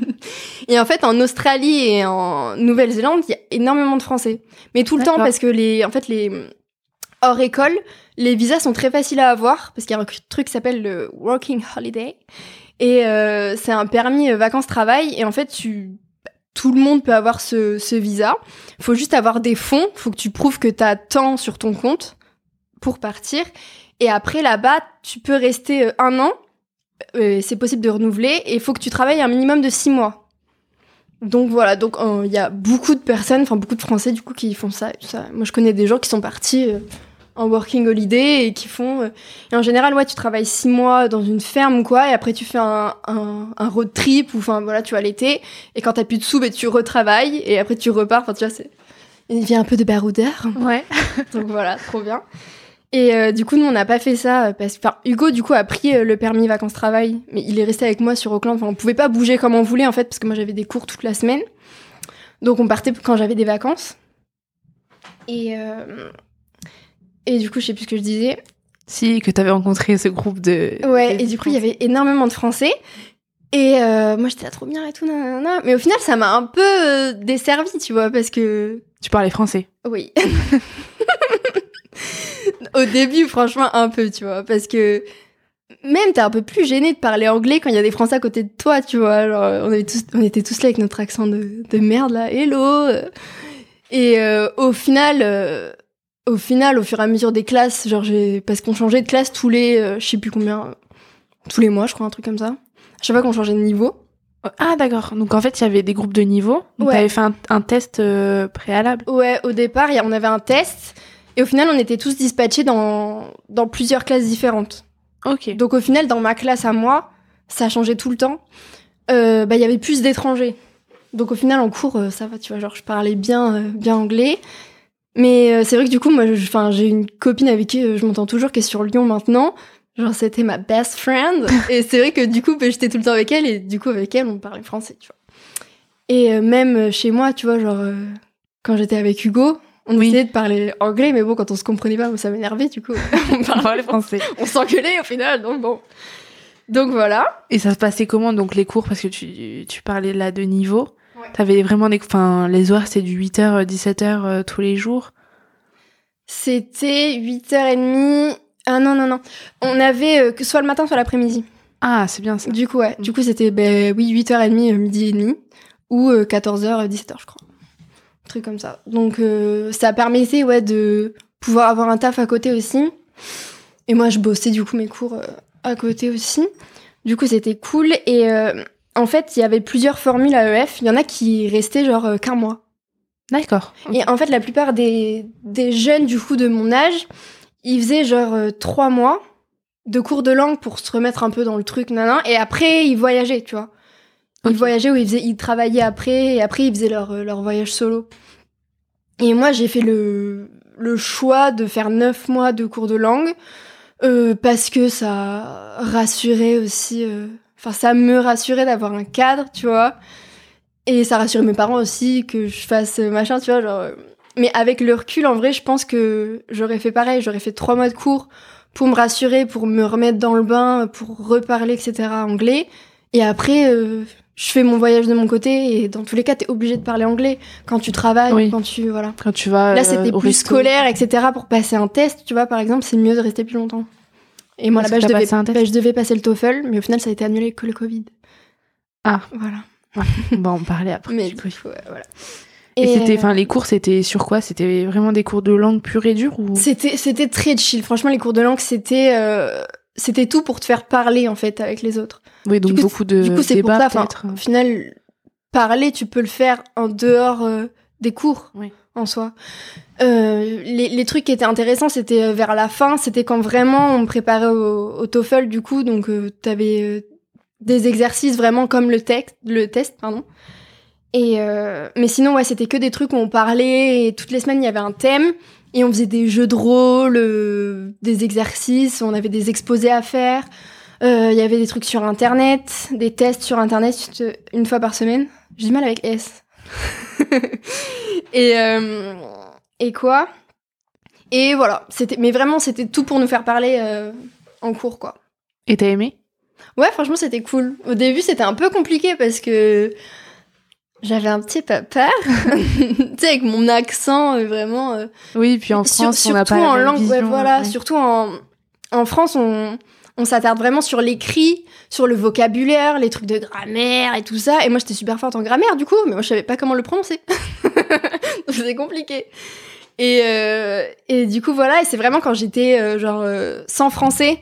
(laughs) et en fait, en Australie et en Nouvelle-Zélande, il y a énormément de Français. Mais tout le temps, parce que les, en fait, les hors école, les visas sont très faciles à avoir, parce qu'il y a un truc qui s'appelle le Working Holiday. Et euh, c'est un permis euh, vacances-travail. Et en fait, tu tout le monde peut avoir ce, ce visa. Faut juste avoir des fonds. Faut que tu prouves que tu as tant sur ton compte pour partir. Et après, là-bas, tu peux rester euh, un an. c'est possible de renouveler. Et il faut que tu travailles un minimum de six mois. Donc voilà, donc il y a beaucoup de personnes, enfin beaucoup de Français du coup qui font ça. Moi je connais des gens qui sont partis en working holiday et qui font. Euh, et en général, ouais, tu travailles six mois dans une ferme ou quoi, et après tu fais un, un, un road trip ou enfin voilà, tu vas l'été. Et quand t'as plus de sous, ben, tu retravailles et après tu repars. Enfin, tu vois, c'est il vient un peu de baroudeur. Ouais. (laughs) Donc voilà, trop bien. Et euh, du coup, nous, on n'a pas fait ça euh, parce que enfin, Hugo, du coup, a pris euh, le permis vacances-travail, mais il est resté avec moi sur Auckland. Enfin, on pouvait pas bouger comme on voulait en fait, parce que moi j'avais des cours toute la semaine. Donc on partait quand j'avais des vacances. Et euh, et du coup, je sais plus ce que je disais. Si, que t'avais rencontré ce groupe de. Ouais. de Et du coup, il y avait énormément de Français. Et euh, moi, j'étais là trop bien et tout, nanana. Mais au final, ça m'a un peu euh, desservi, tu vois, parce que Tu parlais français. Oui. (laughs) Au début, franchement, un peu, tu vois, parce que même t'es un peu plus gêné de parler anglais quand il y a des Français à côté de toi, tu vois. Genre, on, avait tous, on était tous là avec notre accent de, de merde, là, hello. Et euh, au final, euh, au final, au fur et à mesure des classes, genre, j'ai, parce qu'on changeait de classe tous les, euh, je sais plus combien, tous les mois, je crois, un truc comme ça. À chaque fois qu'on changeait de niveau. Ah, d'accord. Donc en fait, il y avait des groupes de niveau. Donc Ouais. t'avais fait un, un test euh, préalable. Ouais, au départ, il y a- on avait un test. Et au final, on était tous dispatchés dans, dans plusieurs classes différentes. Ok. Donc au final, dans ma classe à moi, ça changeait tout le temps. Euh, bah, il y avait plus d'étrangers. Donc au final, en cours, ça va, tu vois, genre je parlais bien, bien anglais. Mais euh, c'est vrai que du coup, moi, j'ai une copine avec qui euh, je m'entends toujours, qui est sur Lyon maintenant. Genre c'était ma best friend. (laughs) et c'est vrai que du coup, bah, j'étais tout le temps avec elle et du coup avec elle, on parlait français, tu vois. Et euh, même chez moi, tu vois, genre euh, quand j'étais avec Hugo, on Oui. essayait de parler anglais, mais bon, quand on se comprenait pas, ça m'énervait, du coup. (laughs) on parlait français. on s'engueulait au final, donc bon. Donc voilà. Et ça se passait comment donc les cours? Parce que tu, tu parlais là de niveau. T'avais vraiment des. Enfin, les horaires c'est du 8h, 17h euh, tous les jours? C'était 8h30. Ah non, non, non. On avait euh, que soit le matin, soit l'après-midi. Ah, c'est bien ça. Du coup, ouais. Mm. Du coup, c'était, ben oui, 8h30, euh, midi et demi. Ou euh, 14h, 17h, je crois. Un truc comme ça. Donc, euh, ça permettait, ouais, de pouvoir avoir un taf à côté aussi. Et moi, je bossais, du coup, mes cours euh, à côté aussi. Du coup, c'était cool. Et euh, en fait, il y avait plusieurs formules à EF. Il y en a qui restaient, genre, euh, qu'un mois. D'accord. Et en fait, la plupart des, des jeunes, du coup, de mon âge, ils faisaient genre euh, trois mois de cours de langue pour se remettre un peu dans le truc, nanan, et après, ils voyageaient, tu vois. Ils voyageaient ou ils, faisaient, ils travaillaient après, et après, ils faisaient leur, euh, leur voyage solo. Et moi, j'ai fait le, le choix de faire neuf mois de cours de langue, euh, parce que ça rassurait aussi... euh, Enfin, ça me rassurait d'avoir un cadre, tu vois. Et ça rassurait mes parents aussi que je fasse euh, machin, tu vois, genre... euh, Mais avec le recul, en vrai, je pense que j'aurais fait pareil. J'aurais fait trois mois de cours pour me rassurer, pour me remettre dans le bain, pour reparler, etc. anglais. Et après, euh, je fais mon voyage de mon côté. Et dans tous les cas, t'es obligé de parler anglais quand tu travailles, Oui. quand tu... Voilà. Quand tu vas. Là, euh, c'était au plus resto. scolaire, etc. Pour passer un test, tu vois, par exemple, c'est mieux de rester plus longtemps. Et moi, là-bas, que je devais, bah, je devais passer le TOEFL, mais au final, ça a été annulé avec le Covid. Ah. Voilà. Bon, on parlait après. Mais du coup. ouais, voilà. Et, c'était, euh, enfin, les cours, c'était sur quoi? C'était vraiment des cours de langue pure et dure ou? C'était, c'était très chill. Franchement, les cours de langue, c'était, euh, c'était tout pour te faire parler, en fait, avec les autres. Oui, donc coup, beaucoup de du coup, c'est pour débats ça, enfin, peut-être. au final, parler, tu peux le faire en dehors euh, des cours, Oui. En soi. Euh, les, les trucs qui étaient intéressants, c'était euh, vers la fin, c'était quand vraiment on préparait au, au TOEFL, du coup, donc euh, t'avais euh, des exercices vraiment comme le, texte, le test, pardon. Et euh, mais sinon, ouais, c'était que des trucs où on parlait, et toutes les semaines, il y avait un thème, et on faisait des jeux de rôle, euh, des exercices, on avait des exposés à faire. Il y avait des trucs sur Internet, des tests sur Internet une fois par semaine. J'ai du mal avec S. (laughs) et, euh, et quoi? Et voilà, c'était, mais vraiment, c'était tout pour nous faire parler euh, en cours, quoi. Et t'as aimé? Ouais, franchement, c'était cool. Au début, c'était un peu compliqué parce que j'avais un petit peu peur. (laughs) tu sais, avec mon accent, euh, vraiment. euh, Oui, puis en sur- France, on surtout pas la en langue, ouais, vision, voilà, ouais. surtout en, en France, on, on s'attarde vraiment sur l'écrit, sur le vocabulaire, les trucs de grammaire et tout ça. Et moi, j'étais super forte en grammaire, du coup, mais moi, je savais pas comment le prononcer. (laughs) C'était compliqué. Et, euh, et du coup, voilà, et c'est vraiment quand j'étais, euh, genre, euh, sans français,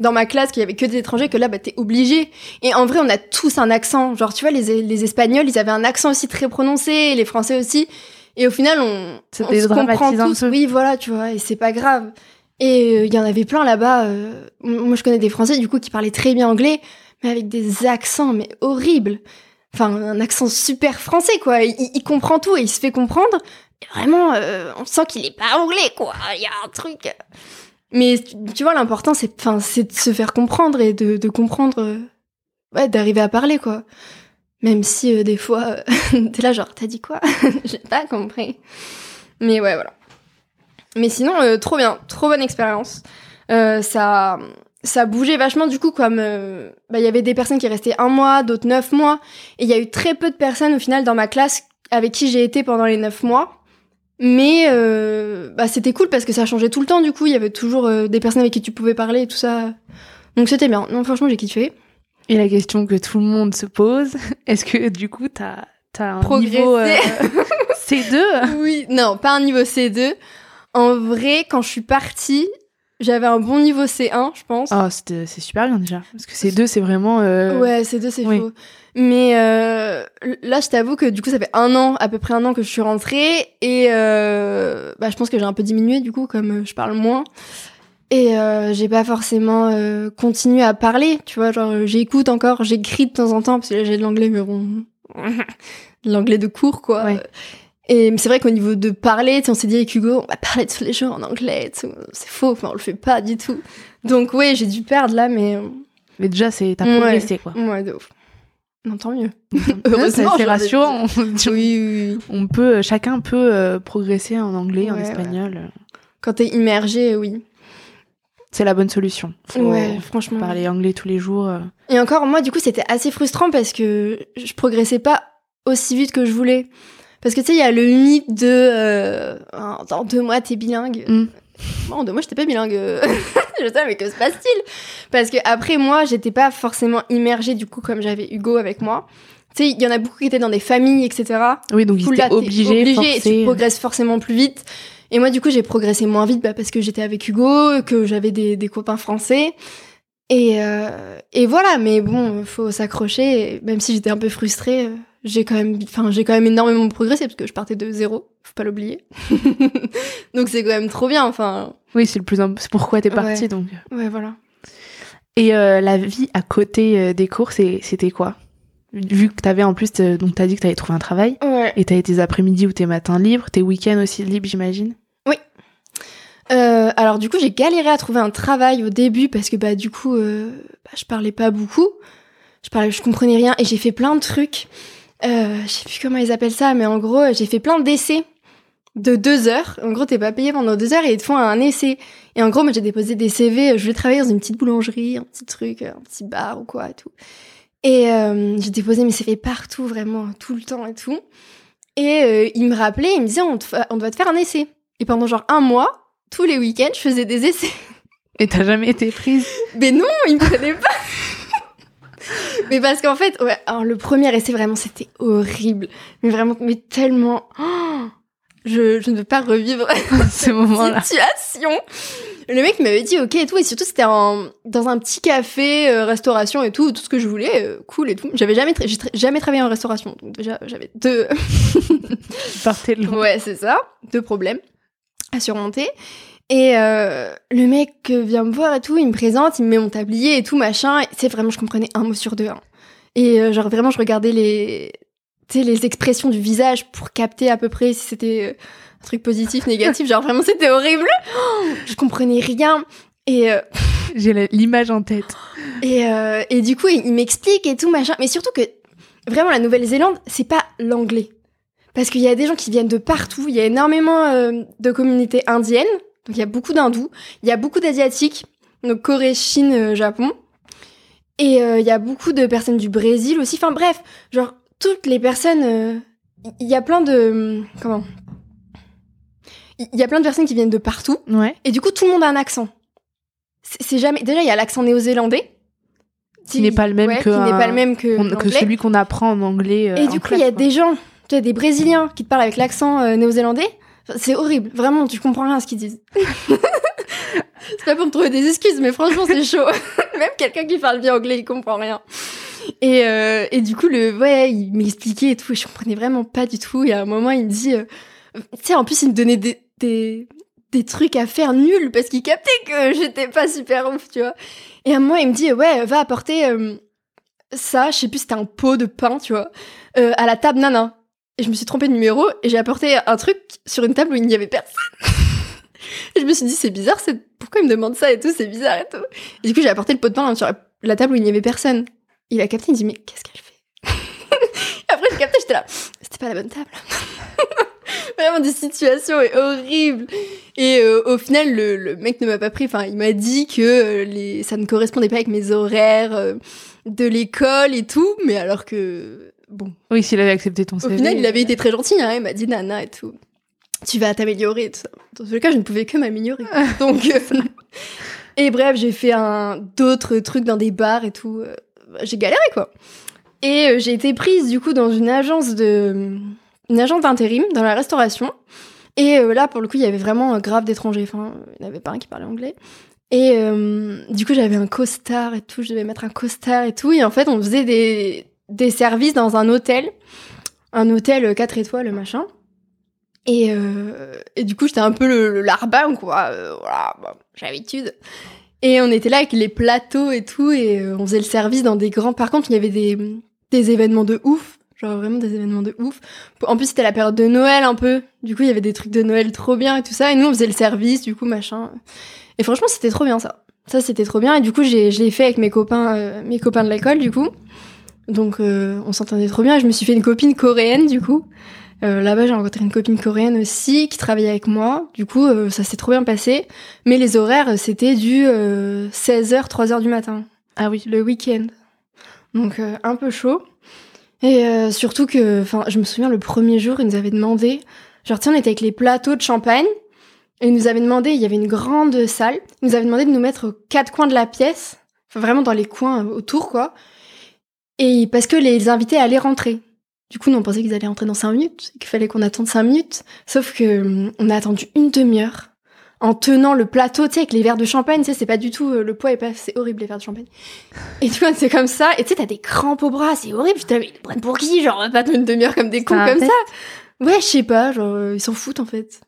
dans ma classe, qu'il y avait que des étrangers, que là, bah, t'es obligé. Et en vrai, on a tous un accent. Genre, tu vois, les, les Espagnols, ils avaient un accent aussi très prononcé, et les Français aussi. Et au final, on, on se comprend tous. Oui, voilà, tu vois, et c'est pas grave. Et euh, il y en avait plein là-bas. euh, moi, je connais des Français, du coup, qui parlaient très bien anglais, mais avec des accents, mais horribles. Enfin, un accent super français, quoi. Il, il comprend tout et il se fait comprendre. vraiment, euh, on sent qu'il est pas anglais, quoi. Il y a un truc. Mais tu, vois, l'important, c'est, enfin, c'est de se faire comprendre et de, de comprendre, euh, ouais, d'arriver à parler, quoi. Même si euh, des fois, euh, (laughs) t'es là, genre, t'as dit quoi? (laughs) J'ai pas compris. Mais ouais, voilà. Mais sinon, euh, trop bien, trop bonne expérience. Euh, ça, ça bougeait vachement du coup, comme euh, bah, il y avait des personnes qui restaient un mois, d'autres neuf mois, et il y a eu très peu de personnes au final dans ma classe avec qui j'ai été pendant les neuf mois. Mais bah, c'était cool parce que ça changeait tout le temps du coup, il y avait toujours des personnes avec qui tu pouvais parler et tout ça. Donc c'était bien. Non, franchement, j'ai kiffé. Et la question que tout le monde se pose, (laughs) est-ce que du coup, t'as as un Progressé. niveau euh, (laughs) C2 Oui, non, pas un niveau C2. En vrai, quand je suis partie, j'avais un bon niveau C1, je pense. Oh, c'était- c'est super bien déjà. Parce que C2, c'est vraiment. euh, Ouais, C2, c'est oui. faux. Mais euh, là, je t'avoue que du coup, ça fait un an, à peu près un an que je suis rentrée. Et euh, bah, je pense que j'ai un peu diminué, du coup, comme euh, je parle moins. Et euh, j'ai pas forcément euh, continué à parler, tu vois. Genre, j'écoute encore, j'écris de temps en temps, parce que j'ai de l'anglais, mais bon. (laughs) de l'anglais de cours, quoi. Ouais. Et c'est vrai qu'au niveau de parler, on s'est dit avec Hugo, on va parler tous les jours en anglais. C'est faux, enfin, on le fait pas du tout. Donc, ouais, j'ai dû perdre là, mais. euh, Mais déjà, c'est t'as Ouais. progressé quoi. Ouais, de ouf. Non, tant mieux. (laughs) Heureusement, (laughs) c'est rassurant. (laughs) Oui, oui, oui. On peut, chacun peut euh, progresser en anglais, en Ouais, espagnol. Quand t'es immergé, oui. C'est la bonne solution. Faut Ouais, franchement. parler anglais tous les jours. euh. Et encore, moi, du coup, c'était assez frustrant parce que je progressais pas aussi vite que je voulais. Parce que tu sais, il y a le mythe de euh, dans deux mois, t'es bilingue. Mm. Moi, en deux mois, j'étais pas bilingue. (laughs) je sais, mais que se passe-t-il? Parce que après, moi, j'étais pas forcément immergée, du coup, comme j'avais Hugo avec moi. Tu sais, il y en a beaucoup qui étaient dans des familles, etc. Oui, donc ils étaient obligés, obligé et tu progresses forcément plus vite. Et moi, du coup, j'ai progressé moins vite bah, parce que j'étais avec Hugo, que j'avais des, des copains français. Et, euh, et voilà, mais bon, faut s'accrocher. Même si j'étais un peu frustrée, euh, j'ai quand même, enfin, j'ai quand même énormément progressé parce que je partais de zéro, faut pas l'oublier. (laughs) donc c'est quand même trop bien. Enfin, Oui, c'est le plus c'est pourquoi t'es partie Ouais. donc. ouais, voilà. Et euh, la vie à côté euh, des cours, c'était quoi? Vu que t'avais en plus, euh, donc t'as dit que t'avais trouvé un travail Ouais. et t'avais tes après-midi ou tes matins libres, tes week-ends aussi libres, j'imagine? Euh, alors du coup, j'ai galéré à trouver un travail au début parce que bah du coup, euh, bah, je parlais pas beaucoup, je parlais, je comprenais rien et j'ai fait plein de trucs. Euh, je sais plus comment ils appellent ça, mais en gros, euh, j'ai fait plein d'essais de deux heures. En gros, t'es pas payé pendant deux heures et ils te font un essai. Et en gros, moi, j'ai déposé des CV. euh, Je voulais travailler dans une petite boulangerie, un petit truc, un petit bar ou quoi et tout. Et euh, j'ai déposé mes CV partout, vraiment, tout le temps et tout. Et euh, ils me rappelaient, ils me disaient, on, te fa- on doit te faire un essai. Et pendant genre un mois, tous les week-ends, je faisais des essais. Et t'as jamais été prise? Mais non, ils me prenaient pas. (laughs) mais parce qu'en fait, ouais, alors le premier essai, vraiment, c'était horrible. Mais vraiment, mais tellement. Oh, (gasps) je, je ne veux pas revivre (laughs) (laughs) ce moment-là situation. Le mec m'avait dit ok et tout, et surtout c'était en- dans un petit café, euh, restauration et tout, tout ce que je voulais, euh, cool et tout. J'avais jamais, tra- j'ai tra- jamais travaillé en restauration, donc déjà j'avais deux, de loin. Ouais, c'est ça. Deux problèmes à surmonter. Et euh, le mec vient me voir et tout, il me présente, il me met mon tablier et tout, machin. C'est vraiment, je comprenais un mot sur deux. hein. Et euh, genre vraiment, je regardais les, tu sais, les expressions du visage pour capter à peu près si c'était euh, un truc positif, négatif. genre vraiment, c'était horrible. (gasps) Je comprenais rien. Et, euh, (laughs) J'ai l'image en tête. (gasps) et, euh, et du coup, il, il m'explique et tout, machin. Mais surtout que, vraiment, la Nouvelle-Zélande, c'est pas l'anglais. Parce qu'il y a des gens qui viennent de partout. Il y a énormément euh, de communautés indiennes. Donc, il y a beaucoup d'hindous. Il y a beaucoup d'asiatiques. Donc, Corée, Chine, euh, Japon. Et euh, il y a beaucoup de personnes du Brésil aussi. Enfin, bref, genre, toutes les personnes... euh, Il y a plein de... Comment? Il y a plein de personnes qui viennent de partout. Ouais. Et du coup, tout le monde a un accent. C'est jamais. Déjà, il y a l'accent néo-zélandais. Qui n'est pas le même Ouais, que qui n'est un- pas le même que, On- que l'anglais. celui qu'on apprend en anglais. euh, Et du coup, il y a quoi. des gens, tu as des Brésiliens qui te parlent avec l'accent néo-zélandais. C'est horrible, vraiment, tu comprends rien à ce qu'ils disent. (laughs) c'est pas pour me trouver des excuses, mais franchement, c'est chaud. (laughs) Même quelqu'un qui parle bien anglais, il comprend rien. Et, euh, et du coup, le, ouais, il m'expliquait et tout, et je comprenais vraiment pas du tout. Et à un moment, il me dit, euh, tu sais, en plus, il me donnait des, des, des trucs à faire nuls parce qu'il captait que j'étais pas super ouf, tu vois. Et à un moment, il me dit, ouais, va apporter euh, ça, je sais plus, c'était un pot de pain, tu vois, à la table nana. Et je me suis trompée de numéro et j'ai apporté un truc sur une table où il n'y avait personne. (laughs) et je me suis dit, c'est bizarre, c'est pourquoi il me demande ça et tout, c'est bizarre et tout. Et du coup, j'ai apporté le pot de pain sur la, table où il n'y avait personne. Il a capté, il me dit, mais qu'est-ce qu'elle fait? (laughs) Après, j'ai capté, j'étais là, c'était pas la bonne table. (laughs) Vraiment des situations horribles. Et euh, au final, le, mec ne m'a pas pris. Enfin, il m'a dit que euh, ça ne correspondait pas avec mes horaires euh, de l'école et tout. Mais alors que bon. Oui, s'il avait accepté ton CV. Au final, il avait été très gentil. Hein, il m'a dit Nana et tout. Tu vas t'améliorer. Dans les cas, je ne pouvais que m'améliorer. (laughs) Donc. (laughs) et bref, j'ai fait un d'autres trucs dans des bars et tout. J'ai galéré quoi. Et j'ai été prise du coup dans une agence de une agence d'intérim dans la restauration. Et euh, là, pour le coup, il y avait vraiment grave d'étrangers. Enfin, il n'y avait pas un qui parlait anglais. Et euh, du coup, j'avais un costard et tout. Je devais mettre un costard et tout. Et en fait, on faisait des, des services dans un hôtel. Un hôtel 4 étoiles, machin. Et, euh, et du coup, j'étais un peu le, larbin, quoi. voilà, j'ai l'habitude. Et on était là avec les plateaux et tout. Et on faisait le service dans des grands... Par contre, il y avait des, des événements de ouf genre vraiment des événements de ouf. En plus, c'était la période de Noël un peu. Du coup, il y avait des trucs de Noël trop bien et tout ça. Et nous, on faisait le service, du coup, machin. Et franchement, c'était trop bien ça. Ça, c'était trop bien. Et du coup, je l'ai fait avec mes copains, euh, mes copains de l'école, du coup. Donc, euh, on s'entendait trop bien. Je me suis fait une copine coréenne, du coup. Euh, là-bas, j'ai rencontré une copine coréenne aussi qui travaillait avec moi. Du coup, ça s'est trop bien passé. Mais les horaires, c'était du 16h, 3h du matin. Ah oui. Le week-end. Donc, un peu chaud. Et euh, surtout que, enfin, je me souviens le premier jour, ils nous avaient demandé, genre, tiens, on était avec les plateaux de champagne, et ils nous avaient demandé, il y avait une grande salle, ils nous avaient demandé de nous mettre aux quatre coins de la pièce, enfin, vraiment dans les coins autour, quoi. Et parce que les invités allaient rentrer. Du coup, nous, on pensait qu'ils allaient rentrer dans cinq minutes, qu'il fallait qu'on attende cinq minutes. Sauf que, hum, on a attendu une demi-heure en tenant le plateau, tu sais, avec les verres de champagne, tu sais, c'est pas du tout, euh, le poids est pas, c'est horrible les verres de champagne. Et tu vois, c'est comme ça, et tu sais, t'as des crampes au bras, c'est horrible, putain, mais ils prennent pour qui, genre, pas une demi-heure comme des cons comme ça? Ouais, je sais pas, genre, euh, ils s'en foutent, en fait.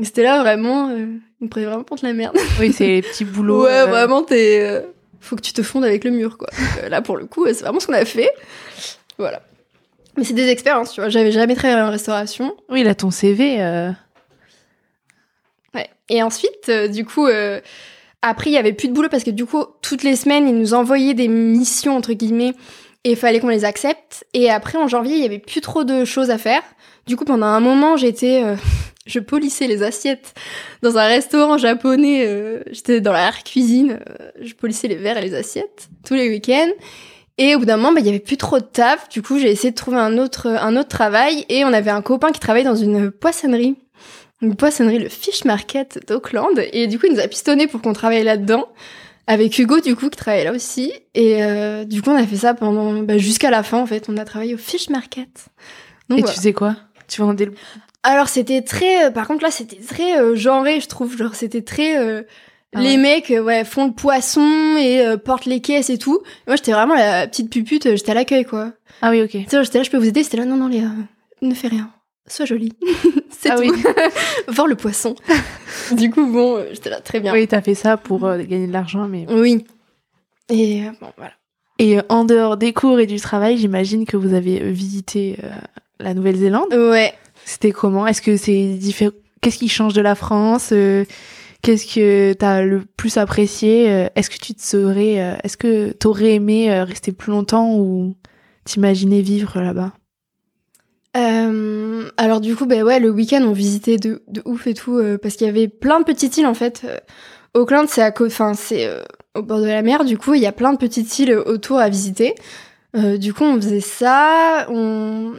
Et c'était là, vraiment, euh, ils me prenaient vraiment pour de la merde. Oui, c'est les petits boulots. ouais, vraiment, t'es, faut que tu te fondes avec le mur, quoi. là, pour le coup, c'est vraiment ce qu'on a fait. Voilà. Mais c'est des expériences, tu vois, j'avais jamais travaillé en restauration. Oui, là, ton CV, Ouais. Et ensuite, euh, du coup, euh, après, il y avait plus de boulot parce que du coup, toutes les semaines, ils nous envoyaient des missions, entre guillemets, et fallait qu'on les accepte. Et après, en janvier, il y avait plus trop de choses à faire. Du coup, pendant un moment, j'étais... Euh, (laughs) je polissais les assiettes dans un restaurant japonais. j'étais dans la cuisine. je polissais les verres et les assiettes tous les week-ends. Et au bout d'un moment, bah, il y avait plus trop de taf. Du coup, j'ai essayé de trouver un autre, un autre travail. Et on avait un copain qui travaillait dans une poissonnerie une poissonnerie, le Fish Market d'Auckland. Et du coup, il nous a pistonné pour qu'on travaille là-dedans. Avec Hugo, du coup, qui travaillait là aussi. Et euh, du coup, on a fait ça pendant bah, jusqu'à la fin, en fait. On a travaillé au Fish Market. Donc, et tu sais quoi? Tu vendais le... Alors, c'était très... Euh, par contre, là, c'était très euh, genré, je trouve. Genre, c'était très... Ah les mecs ouais, font le poisson et portent les caisses et tout. moi, j'étais vraiment la petite pupute, j'étais à l'accueil, quoi. Ah oui, ok. Tu sais, j'étais là, je peux vous aider C'était là, non, non, Léa, ne fais rien. Sois jolie. (laughs) c'est ah tout. Oui. (laughs) Voir le poisson. (laughs) du coup, bon, euh, j'étais là très bien. Oui, t'as fait ça pour euh, gagner de l'argent, mais. Oui. Et euh, bon, voilà. Et en dehors des cours et du travail, j'imagine que vous avez visité la Nouvelle-Zélande. Ouais. C'était comment? Est-ce que c'est différent Qu'est-ce qui change de la France Qu'est-ce que t'as le plus apprécié Est-ce que tu te serais Est-ce que t'aurais aimé rester plus longtemps ou t'imaginer vivre là-bas? Euh, alors du coup, bah ouais, le week-end on visitait de, de ouf et tout euh, parce qu'il y avait plein de petites îles en fait. Euh, Auckland, c'est à enfin c'est euh, au bord de la mer. Du coup, il y a plein de petites îles autour à visiter. du coup, on faisait ça. On...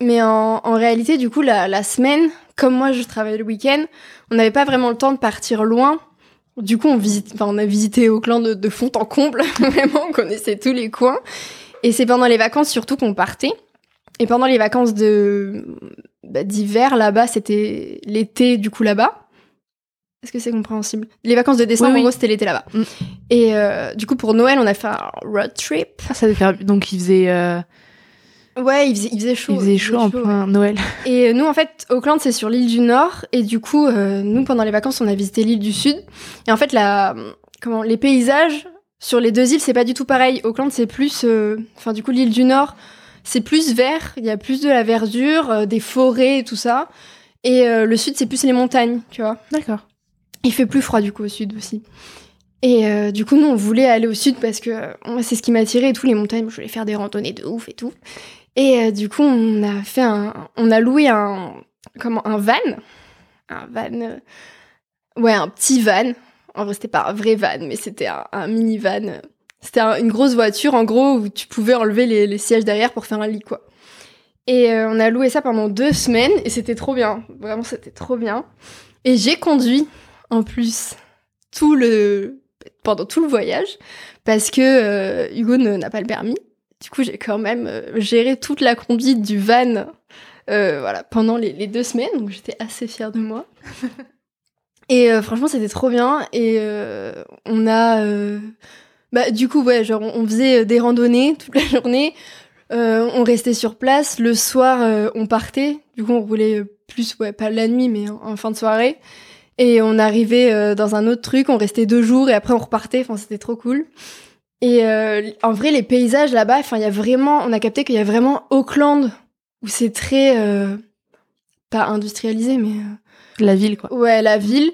Mais en, en réalité, du coup, la, la semaine, comme moi, je travaillais le week-end, on n'avait pas vraiment le temps de partir loin. Du coup, on visite, on a visité Auckland de, de fond en comble. (laughs) Vraiment, on connaissait tous les coins. Et c'est pendant les vacances surtout qu'on partait. Et pendant les vacances de bah, d'hiver là-bas, c'était l'été du coup là-bas. Est-ce que c'est compréhensible? Les vacances de décembre, en gros, c'était l'été là-bas. Mm. Et euh, du coup, pour Noël, on a fait un road trip. Ah, ça devait faire... Donc, il faisait... Euh, ouais, il faisait, il faisait chaud. Il faisait chaud, en plein Noël. Et euh, nous, en fait, Auckland, c'est sur l'île du Nord. Et du coup, nous, pendant les vacances, on a visité l'île du Sud. Et en fait, la... Comment Les paysages sur les deux îles, c'est pas du tout pareil. Auckland, c'est plus... Enfin, du coup, l'île du Nord c'est plus vert, il y a plus de la verdure, euh, des forêts et tout ça. Et euh, le sud, c'est plus les montagnes, tu vois. D'accord. Il fait plus froid du coup au sud aussi. Et euh, du coup, nous, on voulait aller au sud parce que euh, c'est ce qui m'attirait et tout, les montagnes. Je voulais faire des randonnées de ouf et tout. Et euh, du coup, on a fait un, on a loué un, comment, un van, un van, ouais, un petit van. En vrai, c'était pas un vrai van, mais c'était un, un mini van. C'était un- une grosse voiture, en gros, où tu pouvais enlever les, les sièges derrière pour faire un lit, quoi. Et euh, on a loué ça pendant deux semaines et c'était trop bien. Vraiment, c'était trop bien. Et j'ai conduit, en plus, tout le, pendant tout le voyage parce que euh, Hugo n'a pas le permis. Du coup, j'ai quand même euh, géré toute la conduite du van voilà, pendant les, les deux semaines, donc j'étais assez fière de moi. (laughs) Et franchement, c'était trop bien. Et on a. euh, bah, du coup, ouais, genre, on faisait des randonnées (laughs) toute la journée. Euh, on restait sur place. Le soir, euh, on partait. Du coup, on roulait plus, ouais, pas la nuit, mais en, en fin de soirée. Et on arrivait euh, dans un autre truc. On restait deux jours et après, on repartait. Enfin, c'était trop cool. Et euh, en vrai, les paysages là-bas, enfin, il y a vraiment, on a capté qu'il y a vraiment Auckland où c'est très euh, pas industrialisé, mais euh, La ville, quoi. ouais, la ville.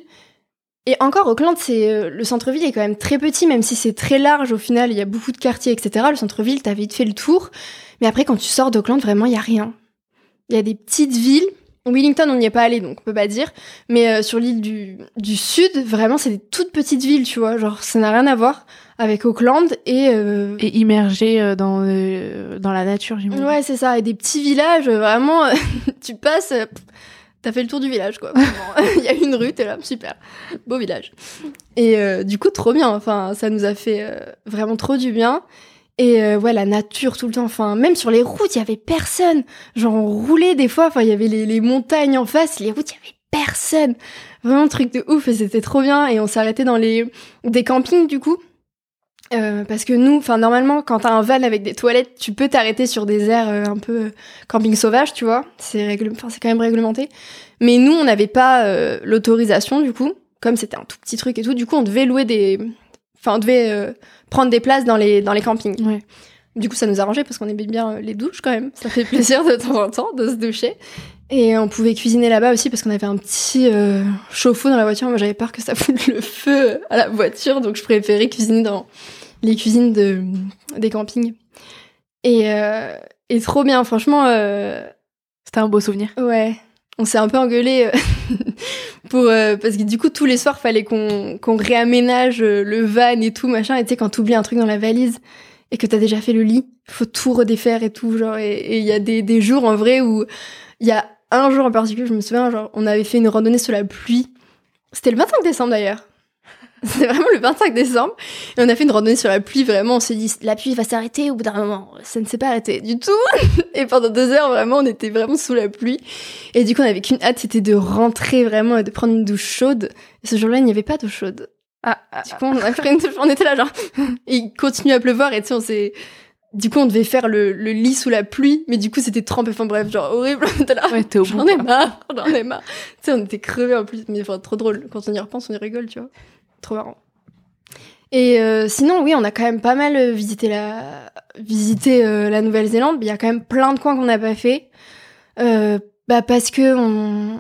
Et encore, Auckland, c'est euh, le centre-ville est quand même très petit, même si c'est très large. Au final, il y a beaucoup de quartiers, etc. Le centre-ville, t'as vite fait le tour. Mais après, quand tu sors d'Auckland, vraiment, il y a rien. Il y a des petites villes. Wellington, on n'y est pas allé, donc on peut pas dire. Mais euh, sur l'île du, du sud, vraiment, c'est des toutes petites villes, tu vois. Genre, ça n'a rien à voir avec Auckland et euh, Et immergé euh, dans, euh, dans la nature, j'imagine. Ouais, c'est ça. Et des petits villages, vraiment, (laughs) tu passes, pff, t'as fait le tour du village, quoi. (laughs) Il y a une rue, t'es là, super. Beau village. Et euh, du coup, trop bien. Enfin, ça nous a fait euh, vraiment trop du bien. Et euh, ouais, la nature tout le temps. Enfin, même sur les routes, il y avait personne. Genre, on roulait des fois. Enfin, il y avait les, les montagnes en face, les routes, il y avait personne. Vraiment truc de ouf. Et c'était trop bien. Et on s'arrêtait dans les des campings du coup. Euh, parce que nous, enfin normalement, quand t'as un van avec des toilettes, tu peux t'arrêter sur des aires euh, un peu euh, camping sauvage, tu vois. C'est c'est quand même réglementé. Mais nous, on n'avait pas l'autorisation du coup, comme c'était un tout petit truc et tout. Du coup, on devait louer des, enfin, on devait prendre des places dans les dans les campings. Ouais. Du coup, ça nous arrangeait parce qu'on aimait bien les douches quand même. Ça fait plaisir de temps en temps de se doucher. Et on pouvait cuisiner là-bas aussi parce qu'on avait un petit euh, chauffe-eau dans la voiture. Moi, j'avais peur que ça foute le feu à la voiture, donc je préférais cuisiner dans les cuisines de, des campings. Et, euh, et trop bien, franchement. Euh, C'était un beau souvenir. ouais, on s'est un peu engueulé euh, (laughs) pour euh, parce que du coup tous les soirs fallait qu'on qu'on réaménage le van et tout machin. Et tu sais quand t'oublies un truc dans la valise et que t'as déjà fait le lit, faut tout redéfaire et tout genre. Et il y a des, des jours en vrai où il y a un jour en particulier, je me souviens, genre on avait fait une randonnée sous la pluie. C'était le 25 décembre d'ailleurs. (laughs) C'était vraiment le 25 décembre. Et on a fait une randonnée sur la pluie, vraiment, on s'est dit, la pluie va s'arrêter au bout d'un moment. Ça ne s'est pas arrêté du tout. (laughs) Et pendant deux heures, vraiment, on était vraiment sous la pluie. Et du coup, on avait qu'une hâte, c'était de rentrer vraiment et de prendre une douche chaude. Et ce jour-là, il n'y avait pas d'eau chaude. Ah, Du coup, on a pris une douche, on était là, genre, et (laughs) il continue à pleuvoir, et tu sais, on s'est, du coup, on devait faire le, le lit sous la pluie, mais du coup, c'était trempé, enfin bref, genre horrible, ouais, t'es au bout. J'en ai marre, j'en ai marre. tu sais, on était crevés en plus, mais enfin, trop drôle. Quand on y repense, on y rigole, tu vois. Trop marrant. Et euh, sinon, oui, on a quand même pas mal euh, visité la, visité euh, la Nouvelle-Zélande. Il y a quand même plein de coins qu'on n'a pas fait. Euh, bah parce que on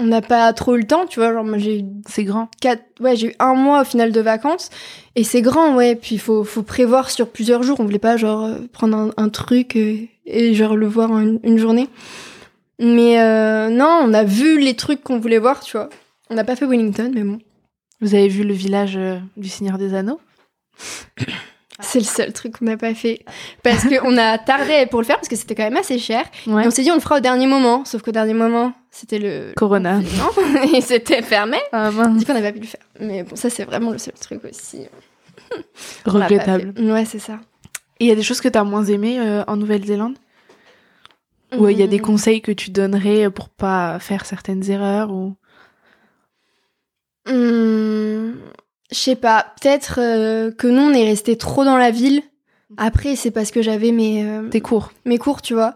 on n'a pas trop eu le temps, tu vois. Genre, moi, j'ai eu C'est grand. quatre, ouais, j'ai eu un mois au final de vacances et c'est grand, ouais. Puis il faut, faut prévoir sur plusieurs jours. On voulait pas genre prendre un, un truc et, et genre le voir en une, une journée. Mais non, on a vu les trucs qu'on voulait voir, tu vois. On n'a pas fait Wellington, mais bon, Vous avez vu le village euh, du Seigneur des Anneaux? (coughs) C'est le seul truc qu'on n'a pas fait parce qu'on a tardé pour le faire parce que c'était quand même assez cher. Ouais. Et on s'est dit on le fera au dernier moment, sauf qu'au dernier moment c'était le Corona. confinement (laughs) et c'était fermé. Ah. Du coup on n'a pas pu le faire. Mais bon, ça c'est vraiment le seul truc aussi. (laughs) Regrettable. Ouais, c'est ça. Et il y a des choses que t'as moins aimées euh, en Nouvelle-Zélande? Ou il y a des Mm. conseils que tu donnerais pour pas faire certaines erreurs ou... Hmm, je sais pas, peut-être euh, que nous on est resté trop dans la ville. Après, c'est parce que j'avais mes, euh, Tes cours. mes cours, tu vois.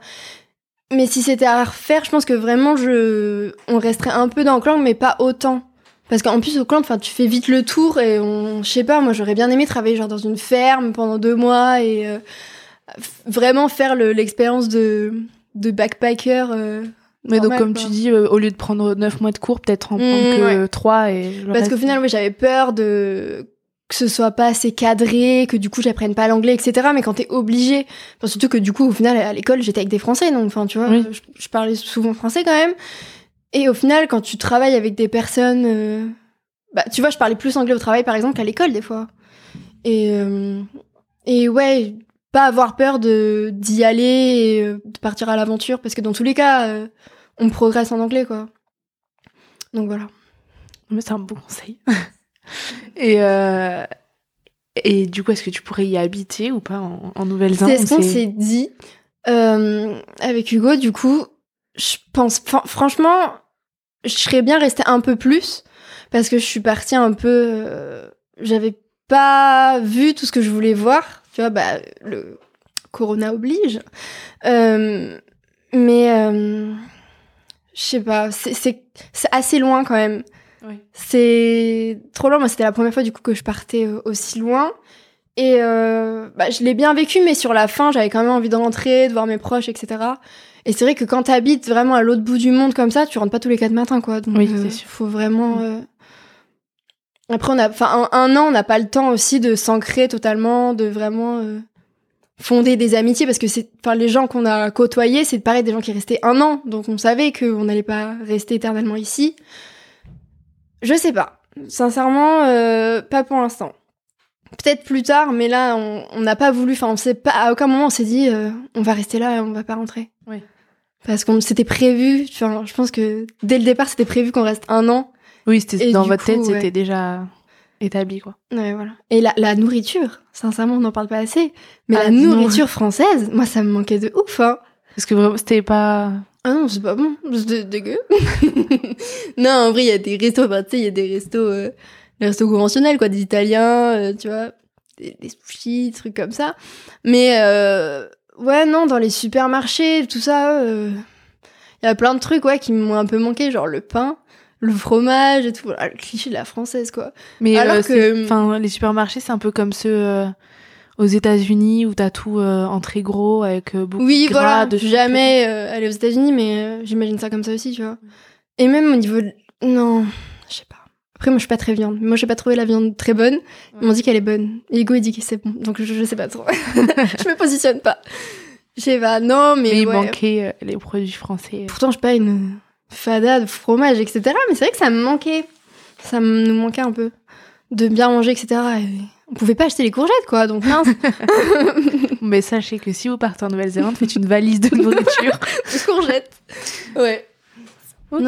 Mais si c'était à refaire, je pense que vraiment je on resterait un peu dans Auckland, mais pas autant. Parce qu'en plus Auckland, enfin tu fais vite le tour et on, je sais pas, moi j'aurais bien aimé travailler genre dans une ferme pendant deux mois et euh, vraiment faire l'expérience de, de backpacker. Euh, mais donc, comme tu dis, au lieu de prendre 9 mois de cours, peut-être en prendre mmh, que 3 et Parce qu'au final, j'avais peur de que ce soit pas assez cadré, que du coup j'apprenne pas l'anglais, etc. Mais quand t'es obligé, enfin, surtout que du coup au final à l'école j'étais avec des Français, donc enfin tu vois, je, parlais souvent français quand même. Et au final quand tu travailles avec des personnes, euh, bah tu vois je parlais plus anglais au travail par exemple qu'à l'école des fois. Et euh, et ouais pas avoir peur de d'y aller et euh, de partir à l'aventure parce que dans tous les cas on progresse en anglais quoi. Donc voilà. Mais c'est un bon conseil. (laughs) Et, euh, et du coup, est-ce que tu pourrais y habiter ou pas en, Nouvelle-Zélande? C'est ce qu'on s'est dit euh, avec Hugo. Du coup, je pense, franchement, je serais bien restée un peu plus parce que je suis partie un peu. Euh, j'avais pas vu tout ce que je voulais voir. Tu vois, bah, le Corona oblige. Euh, mais euh, je sais pas, c'est assez loin quand même. C'est trop loin. Moi, c'était la première fois du coup que je partais euh, aussi loin. Et euh, bah, je l'ai bien vécu, mais sur la fin, j'avais quand même envie de rentrer, de voir mes proches, etc. Et c'est vrai que quand t'habites vraiment à l'autre bout du monde comme ça, tu rentres pas tous les quatre matins, quoi. Donc, oui, euh, faut vraiment. Mm. Euh, après, on a, enfin, un, an, on n'a pas le temps aussi de s'ancrer totalement, de vraiment fonder des amitiés, parce que c'est, enfin, les gens qu'on a côtoyés, c'est pareil des gens qui restaient un an, donc on savait qu'on n'allait pas rester éternellement ici. Je sais pas. Sincèrement, euh, pas pour l'instant. Peut-être plus tard, mais là, on n'a pas voulu. Enfin, on sait pas. À aucun moment, on s'est dit, euh, on va rester là et on va pas rentrer. Oui. Parce qu'on s'était prévu. Enfin, je pense que dès le départ, c'était prévu qu'on reste un an. Oui, c'était dans votre tête, c'était déjà établi, quoi. Ouais, voilà. Et la, la nourriture, sincèrement, on n'en parle pas assez. Mais ah, la nourriture française, moi, ça me manquait de ouf. Hein. Parce que vraiment, c'était pas ah non, c'est pas bon, c'est dégueu. (laughs) non, en vrai, il y a des restos, tu sais, il y a des restos, euh, les restos conventionnels, quoi, des Italiens, euh, tu vois, des, sushis, des trucs comme ça. Mais, euh, ouais, non, dans les supermarchés, tout ça, il y a plein de trucs, ouais, qui m'ont un peu manqué, genre le pain, le fromage et tout, voilà, le cliché de la française, quoi. Mais, Alors que, enfin, les supermarchés, c'est un peu comme ceux, aux États-Unis où t'as tout euh, en très gros avec euh, beaucoup oui, de gras, voilà, jamais euh, aller aux États-Unis, mais j'imagine ça comme ça aussi, tu vois. Et même au niveau, de... non, je sais pas. Après, moi, je suis pas très viande. Moi, j'ai pas trouvé la viande très bonne. Ils m'ont dit qu'elle est bonne. Et Hugo, il dit que c'est bon. Donc, je, sais pas trop. (laughs) (laughs) je me positionne pas. Je sais pas. Non, mais. mais il manquait les produits français. Pourtant, je suis pas une fada de fromage, etc. Mais c'est vrai que ça me manquait. Ça nous manquait un peu. De bien manger, etc. Et on pouvait pas acheter les courgettes, quoi, donc mince. (laughs) Mais sachez que si vous partez en Nouvelle-Zélande, faites une valise de nourriture. (laughs) de courgettes. Ouais. Ok.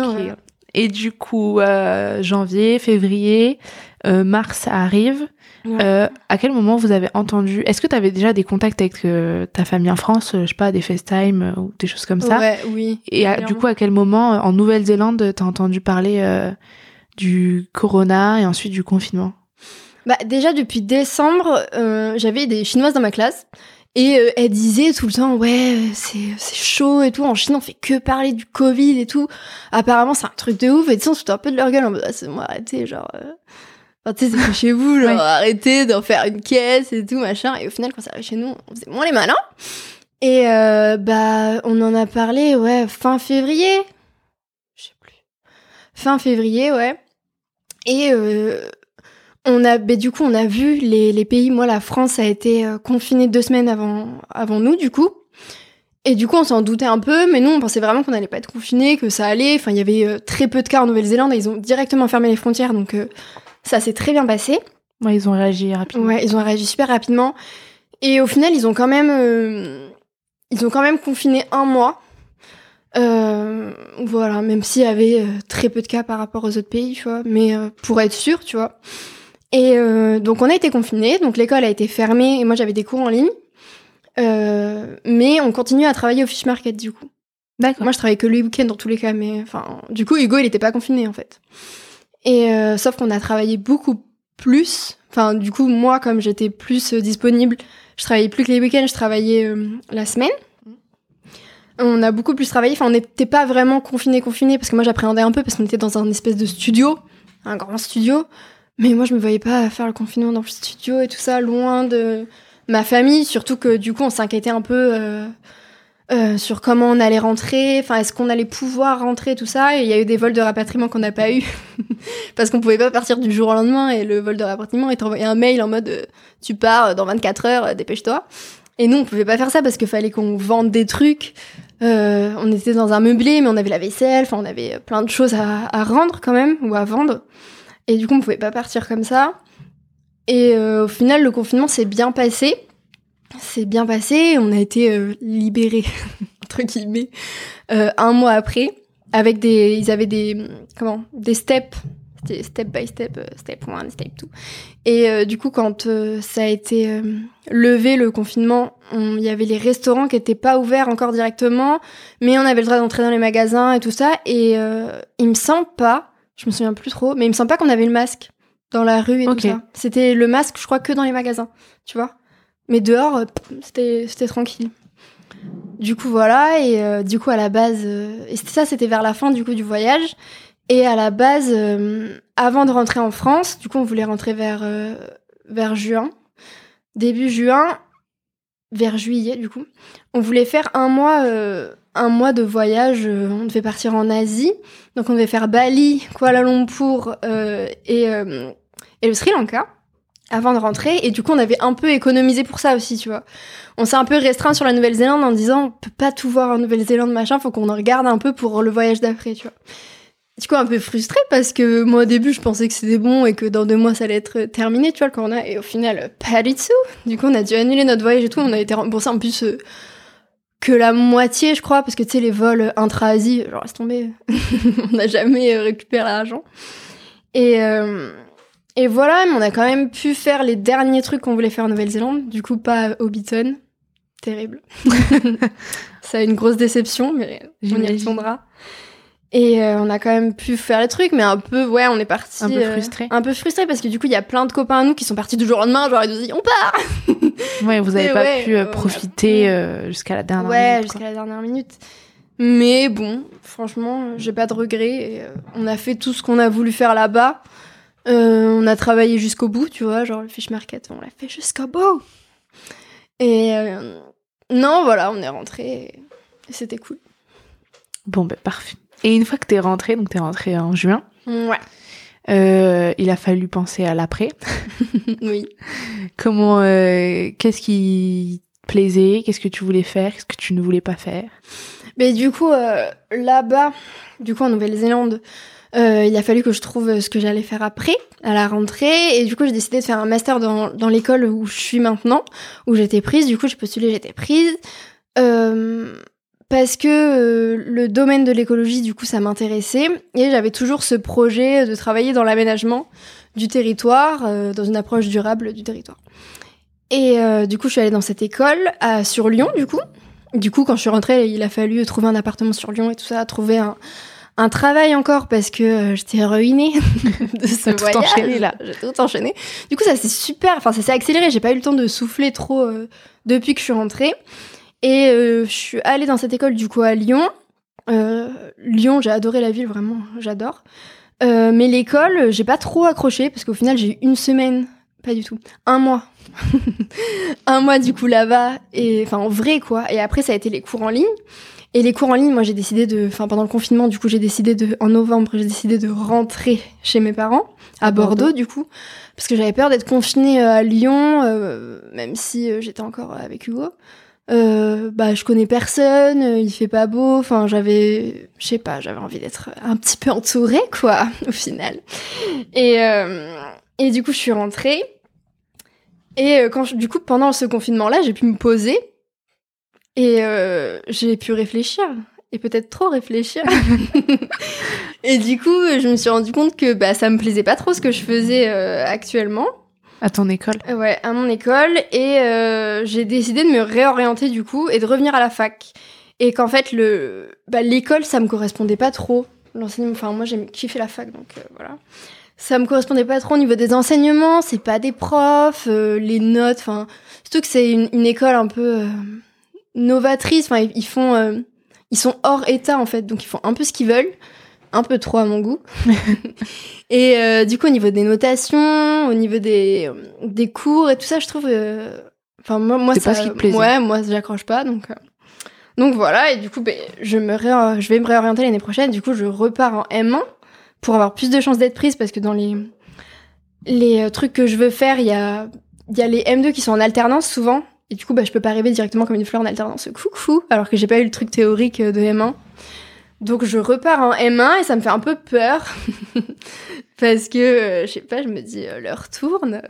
Et du coup, euh, janvier, février, euh, mars arrive. Euh, à quel moment vous avez entendu Est-ce que tu avais déjà des contacts avec ta famille en France Je sais pas, des FaceTime ou des choses comme ça Ouais, oui. Et du coup, à quel moment, en Nouvelle-Zélande, t'as entendu parler du corona et ensuite du confinement? Bah déjà depuis décembre, euh, j'avais des chinoises dans ma classe et euh, elles disaient tout le temps ouais c'est c'est chaud et tout en Chine on fait que parler du Covid et tout. Apparemment c'est un truc de ouf et tu sais on se un peu de leur gueule en mode ah, c'est moi arrêtez genre euh... enfin tu sais c'est chez vous genre arrêtez d'en faire une caisse et tout machin et au final quand ça arrive chez nous on faisait moins les malins et euh, bah on en a parlé ouais fin février je sais plus fin février ouais et euh, on a, bah, du coup, on a vu les, les, pays. Moi, la France a été euh, confinée deux semaines avant, avant nous, du coup. Et du coup, on s'en doutait un peu, mais nous, on pensait vraiment qu'on n'allait pas être confinés, que ça allait. Enfin, il y avait euh, très peu de cas en Nouvelle-Zélande et ils ont directement fermé les frontières, donc euh, ça s'est très bien passé. Ouais, ils ont réagi rapidement. Ouais, ils ont réagi super rapidement. Et au final, ils ont quand même, ils ont quand même confiné un mois. voilà, même s'il y avait très peu de cas par rapport aux autres pays, tu vois. Mais pour être sûr, tu vois. Et euh, donc on a été confinés, donc l'école a été fermée et moi j'avais des cours en ligne. Euh, mais on continue à travailler au fish market du coup. D'accord. Moi je travaillais que le week-end dans tous les cas, mais enfin du coup Hugo il était pas confiné en fait. Et euh, sauf qu'on a travaillé beaucoup plus. Enfin du coup moi comme j'étais plus euh, disponible, je travaillais plus que les week-ends, je travaillais euh, la semaine. On a beaucoup plus travaillé. Enfin on n'était pas vraiment confiné confiné parce que moi j'appréhendais un peu parce qu'on était dans un espèce de studio, un grand studio. Mais moi, je me voyais pas faire le confinement dans le studio et tout ça, loin de, ma famille, surtout que du coup on s'inquiétait un peu euh, euh, sur comment on allait rentrer, enfin est-ce qu'on allait pouvoir rentrer, tout ça. Et il y a eu des vols de rapatriement qu'on n'a pas eu (laughs) parce qu'on pouvait pas partir du jour au lendemain. Et le vol de rapatriement, il t'envoyait un mail en mode euh, tu pars dans 24 heures, dépêche-toi. Et nous on pouvait pas faire ça parce qu'il fallait qu'on vende des trucs. on était dans un meublé, mais on avait la vaisselle, enfin on avait plein de choses à, à rendre quand même ou à vendre. Et du coup on pouvait pas partir comme ça. Et au final le confinement s'est bien passé c'est bien passé, on a été euh, libérés (laughs) entre guillemets euh, un mois après avec des ils avaient des comment des steps. Step by step euh, step one step two. Et du coup quand ça a été levé le confinement il y avait les restaurants qui étaient pas ouverts encore directement mais on avait le droit d'entrer dans les magasins et tout ça. Et il me semble pas je me souviens plus trop mais il me semble pas qu'on avait le masque dans la rue et tout ça. C'était le masque je crois que dans les magasins tu vois mais dehors, euh, c'était tranquille. Du coup, voilà. Et euh, du coup, à la base, euh, et ça, c'était vers la fin du coup du voyage. Et à la base, avant de rentrer en France, du coup, on voulait rentrer vers vers juin, début juin, vers juillet, du coup. On voulait faire un mois un mois de voyage. on devait partir en Asie, donc on devait faire Bali, Kuala Lumpur et et le Sri Lanka avant de rentrer. Et du coup, on avait un peu économisé pour ça aussi, tu vois. On s'est un peu restreint sur la Nouvelle-Zélande en disant, on peut pas tout voir en Nouvelle-Zélande, machin, faut qu'on en regarde un peu pour le voyage d'après, tu vois. Du coup, un peu frustré parce que moi, au début, je pensais que c'était bon et que dans deux mois, ça allait être terminé, tu vois, le corona. Et au final, pas du tout. Du coup, on a dû annuler notre voyage et tout. On a été remboursé en plus euh, que la moitié, je crois, parce que tu sais, les vols intra-Asie, genre, laisse tomber. (laughs) on n'a jamais euh, récupéré l'argent. Et, euh, et voilà, mais on a quand même pu faire les derniers trucs qu'on voulait faire en Nouvelle-Zélande. Du coup, pas Hobbiton. Terrible. (laughs) ça a une grosse déception, mais on y retournera. Et euh, on a quand même pu faire les trucs, mais un peu, ouais, on est parti. Un peu euh, frustré. un peu frustré parce que du coup, il y a plein de copains à nous qui sont partis du jour au lendemain, genre ils nous disent on part (laughs) Ouais, vous avez pas pu euh, profiter jusqu'à la dernière minute. Ouais, jusqu'à la dernière minute. Mais bon, franchement, j'ai pas de regrets. on a fait tout ce qu'on a voulu faire là-bas. Euh, on a travaillé jusqu'au bout, tu vois, genre le fish market, on l'a fait jusqu'au bout. Et euh, non, voilà, on est rentré et, c'était cool. Bon, ben parfait. Et une fois que t'es rentré, donc t'es rentré en juin. Ouais. Euh, il a fallu penser à l'après. (laughs) oui. Comment, qu'est-ce qui plaisait, qu'est-ce que tu voulais faire, qu'est-ce que tu ne voulais pas faire? Mais du coup, là-bas, du coup en Nouvelle-Zélande, euh, il a fallu que je trouve ce que j'allais faire après, à la rentrée. Et du coup, j'ai décidé de faire un master dans, dans l'école où je suis maintenant, où j'étais prise. Du coup, j'ai postulé, j'étais prise. Euh, parce que euh, le domaine de l'écologie, du coup, ça m'intéressait. Et j'avais toujours ce projet de travailler dans l'aménagement du territoire, dans une approche durable du territoire. Et du coup, je suis allée dans cette école à, sur Lyon, du coup. Du coup, quand je suis rentrée, il a fallu trouver un appartement sur Lyon et tout ça, trouver un, un travail encore parce que euh, j'étais ruinée (laughs) de ce tout enchaîné là. J'ai tout enchaîné. Du coup, ça s'est super, enfin ça s'est accéléré. J'ai pas eu le temps de souffler trop euh, depuis que je suis rentrée. Et euh, je suis allée dans cette école du coup à Lyon. Lyon, j'ai adoré la ville, vraiment, j'adore. mais l'école, j'ai pas trop accroché parce qu'au final, j'ai eu une semaine, pas du tout, un mois. (laughs) un mois du coup là-bas et enfin en vrai quoi. Et après, ça a été les cours en ligne. Et les cours en ligne, moi j'ai décidé de, enfin pendant le confinement, du coup j'ai décidé de, en novembre, j'ai décidé de rentrer chez mes parents à, Bordeaux, du coup, parce que j'avais peur d'être confinée euh, à Lyon, euh, même si euh, j'étais encore avec Hugo. Euh, bah je connais personne, il fait pas beau, enfin j'avais, je sais pas, j'avais envie d'être un petit peu entourée quoi, (laughs) au final. Et et du coup je suis rentrée. Et quand du coup pendant ce confinement là, j'ai pu me poser et euh, j'ai pu réfléchir, et peut-être trop réfléchir. (laughs) et du coup, je me suis rendu compte que bah, ça me plaisait pas trop ce que je faisais euh, actuellement. À ton école Ouais, à mon école. Et euh, j'ai décidé de me réorienter du coup et de revenir à la fac. Et qu'en fait, le, bah, l'école, ça me correspondait pas trop. L'enseignement, enfin, moi, j'ai kiffé la fac, donc voilà. Ça me correspondait pas trop au niveau des enseignements, c'est pas des profs, les notes, enfin, surtout que c'est une, une, école un peu novatrices. Enfin, ils font, euh, ils sont hors état en fait, donc ils font un peu ce qu'ils veulent, un peu trop à mon goût. (laughs) et euh, du coup, au niveau des notations, au niveau des, des cours et tout ça, je trouve, euh, Enfin, moi, moi C'est ça, pas ce qui te. Ouais, moi, j'accroche pas, donc. euh, Donc voilà, et du coup, ben, je, me ré- je vais me réorienter l'année prochaine. Du coup, je repars en M1 pour avoir plus de chances d'être prise parce que dans les, les euh, trucs que je veux faire, il y a, il y a les M2 qui sont en alternance souvent. Et du coup, bah, je peux pas arriver directement comme une fleur en alternance. Coucou, alors que j'ai pas eu le truc théorique de M1. Donc je repars en M1 et ça me fait un peu peur. (laughs) Parce que, euh, je sais pas, je me dis, euh, l'heure tourne.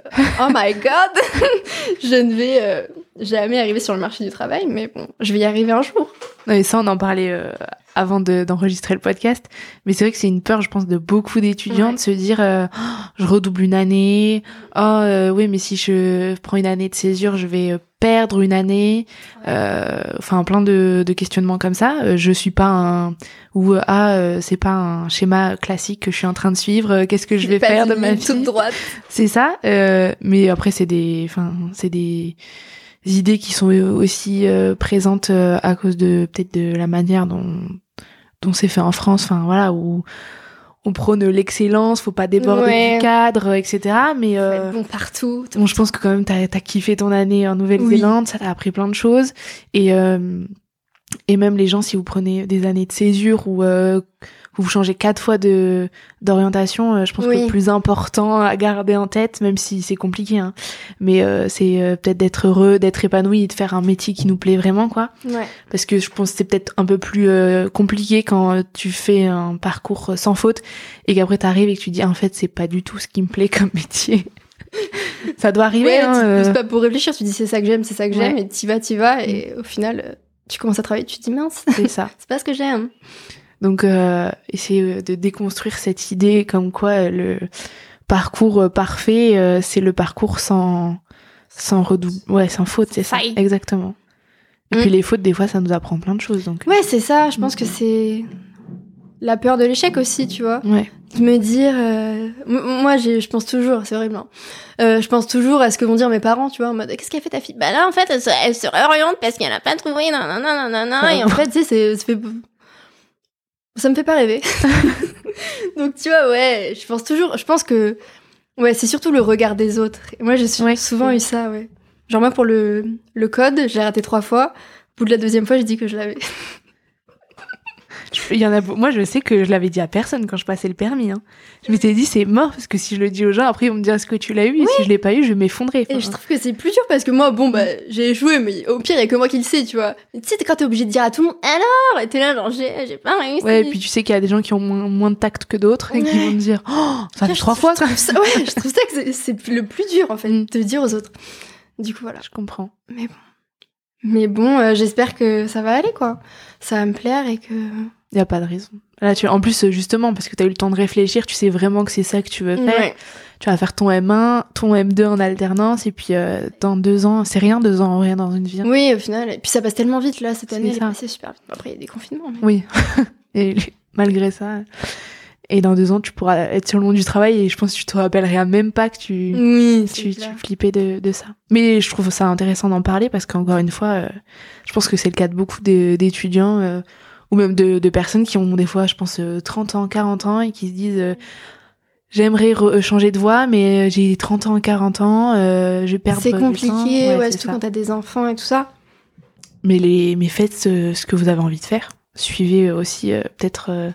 Oh my god (laughs) Je ne vais euh, jamais arriver sur le marché du travail, mais bon, je vais y arriver un jour. Non, et ça, on en parlait euh, avant de- d'enregistrer le podcast. Mais c'est vrai que c'est une peur, je pense, de beaucoup d'étudiants Ouais. de se dire euh, Oh, je redouble une année. Oh, oui, mais si je prends une année de césure, je vais perdre une année. Euh, Enfin, plein de, de questionnements comme ça. Euh, je suis pas un. Ou euh, ah, euh, c'est pas un schéma classique que je suis en train de suivre. Qu'est-ce que je vais faire de ma vie toute droite. c'est ça, euh, mais après c'est des, enfin c'est des idées qui sont aussi euh, présentes euh, à cause de peut-être de la manière dont dont c'est fait en France, enfin voilà où on prône l'excellence, faut pas déborder Ouais. du cadre, etc. Mais euh, bon partout. bon, je pense que quand même t'as as kiffé ton année en Nouvelle-Zélande, ça t'a appris plein de choses et euh, et même les gens si vous prenez des années de césure ou euh, vous changez quatre fois de d'orientation, euh, je pense que le plus important à garder en tête, même si c'est compliqué, hein, mais euh, c'est euh, peut-être d'être heureux, d'être épanoui et de faire un métier qui nous plaît vraiment, quoi. Ouais. Parce que je pense que c'est peut-être un peu plus euh, compliqué quand euh, tu fais un parcours sans faute et qu'après t'arrives et que tu dis en fait c'est pas du tout ce qui me plaît comme (laughs) métier. Ça doit arriver. Ouais, hein, tu te poses pas pour réfléchir, tu dis c'est ça que j'aime, c'est ça que j'aime, et t'y vas, t'y vas, et au final, tu commences à travailler, tu te dis mince, c'est ça. (laughs) c'est pas ce que j'aime. Donc, euh, essayer de déconstruire cette idée comme quoi euh, le parcours euh, parfait, euh, c'est le parcours sans sans redouble, ouais, sans faute, c'est ça, exactement. Et puis les fautes, des fois, ça nous apprend plein de choses. Donc, Ouais, c'est ça, je pense que c'est la peur de l'échec aussi, tu vois. ouais, De me dire, euh, moi, je pense toujours, c'est horrible, hein. Euh, je pense toujours à ce que vont dire mes parents, tu vois, en mode, qu'est-ce qu'a fait ta fille? Bah là, en fait, elle se, elle se réoriente parce qu'elle a pas trouvé, nanana, nanana, et en fait, tu sais, c'est- ça fait... Ça me fait pas rêver. (laughs) Donc, tu vois, ouais, je pense toujours, je pense que, ouais, c'est surtout le regard des autres. Et moi, j'ai Ouais. souvent eu ça, ouais. Genre, moi, pour le, le code, j'ai raté trois fois. Au bout de la deuxième fois, j'ai dit que je l'avais. Il y en a. Moi, je sais que je l'avais dit à personne quand je passais le permis. Hein. Je m'étais dit c'est mort parce que si je le dis aux gens, après ils vont me dire est-ce que tu l'as eu? Et si je l'ai pas eu, je vais m'effondrer. Et je trouve que c'est plus dur parce que moi, bon, bah, j'ai échoué, mais au pire, il y a que moi qui le sais, tu vois. Mais tu sais, quand t'es obligé de dire à tout le monde, alors, et t'es là, genre, j'ai pas réussi. Ouais, et puis tu sais qu'il y a des gens qui ont moins, moins de tact que d'autres et qui vont te dire oh ça fait trois fois. ça- ouais, je trouve ça que c'est- le plus dur, en fait, Mm. de le dire aux autres. Du coup, voilà. Je comprends. Mais bon. Mais bon, euh, j'espère que ça va aller, quoi. Ça va me plaire et que. Il y a pas de raison. Là, tu en plus justement parce que tu as eu le temps de réfléchir, tu sais vraiment que c'est ça que tu veux faire. Ouais. Tu vas faire ton M1, ton M2 en alternance et puis euh, dans deux ans, c'est rien deux ans rien dans une vie. hein. Oui, au final. Et puis ça passe tellement vite, là, cette C'est année, elle est ça. passée super vite. Après, il y a des confinements. Mais... Oui. (laughs) et malgré ça. Et dans deux ans, tu pourras être sur le monde du travail et je pense que tu te rappelleras même pas que tu, Oui, c'est tu, tu flippais de, de ça. Mais je trouve ça intéressant d'en parler parce qu'encore une fois, euh, je pense que c'est le cas de beaucoup d'étudiants euh, ou même de, de personnes qui ont des fois, je pense, euh, 30 ans, 40 ans et qui se disent euh, j'aimerais re- changer de voie, mais euh, j'ai 30 ans, 40 ans, euh, je perdre C'est du temps. compliqué, ouais, c'est surtout ça. quand t'as des enfants et tout ça. Mais, les, mais faites ce, ce que vous avez envie de faire. Suivez aussi euh, peut-être... euh,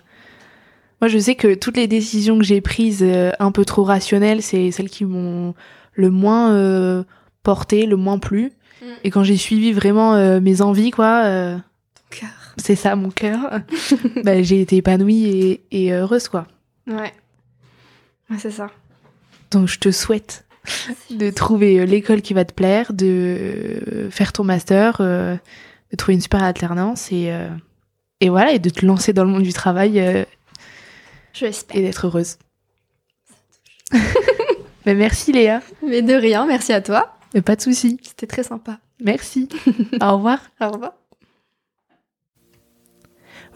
Moi, je sais que toutes les décisions que j'ai prises euh, un peu trop rationnelles, c'est celles qui m'ont le moins euh, porté, le moins plu. Mm. Et quand j'ai suivi vraiment euh, mes envies, quoi, euh, Cœur. C'est ça mon cœur, (laughs) bah, j'ai été épanouie et, et heureuse, quoi. Ouais. Ouais, c'est ça. Donc, je te souhaite de trouver euh, l'école qui va te plaire, de euh, faire ton master, euh, de trouver une super alternance et, euh, et voilà, et de te lancer dans le monde du travail euh, Je l'espère. et d'être heureuse. Mais (laughs) merci Léa, Mais de rien, merci à toi. Mais pas de souci. C'était très sympa. Merci. Au revoir. Au revoir.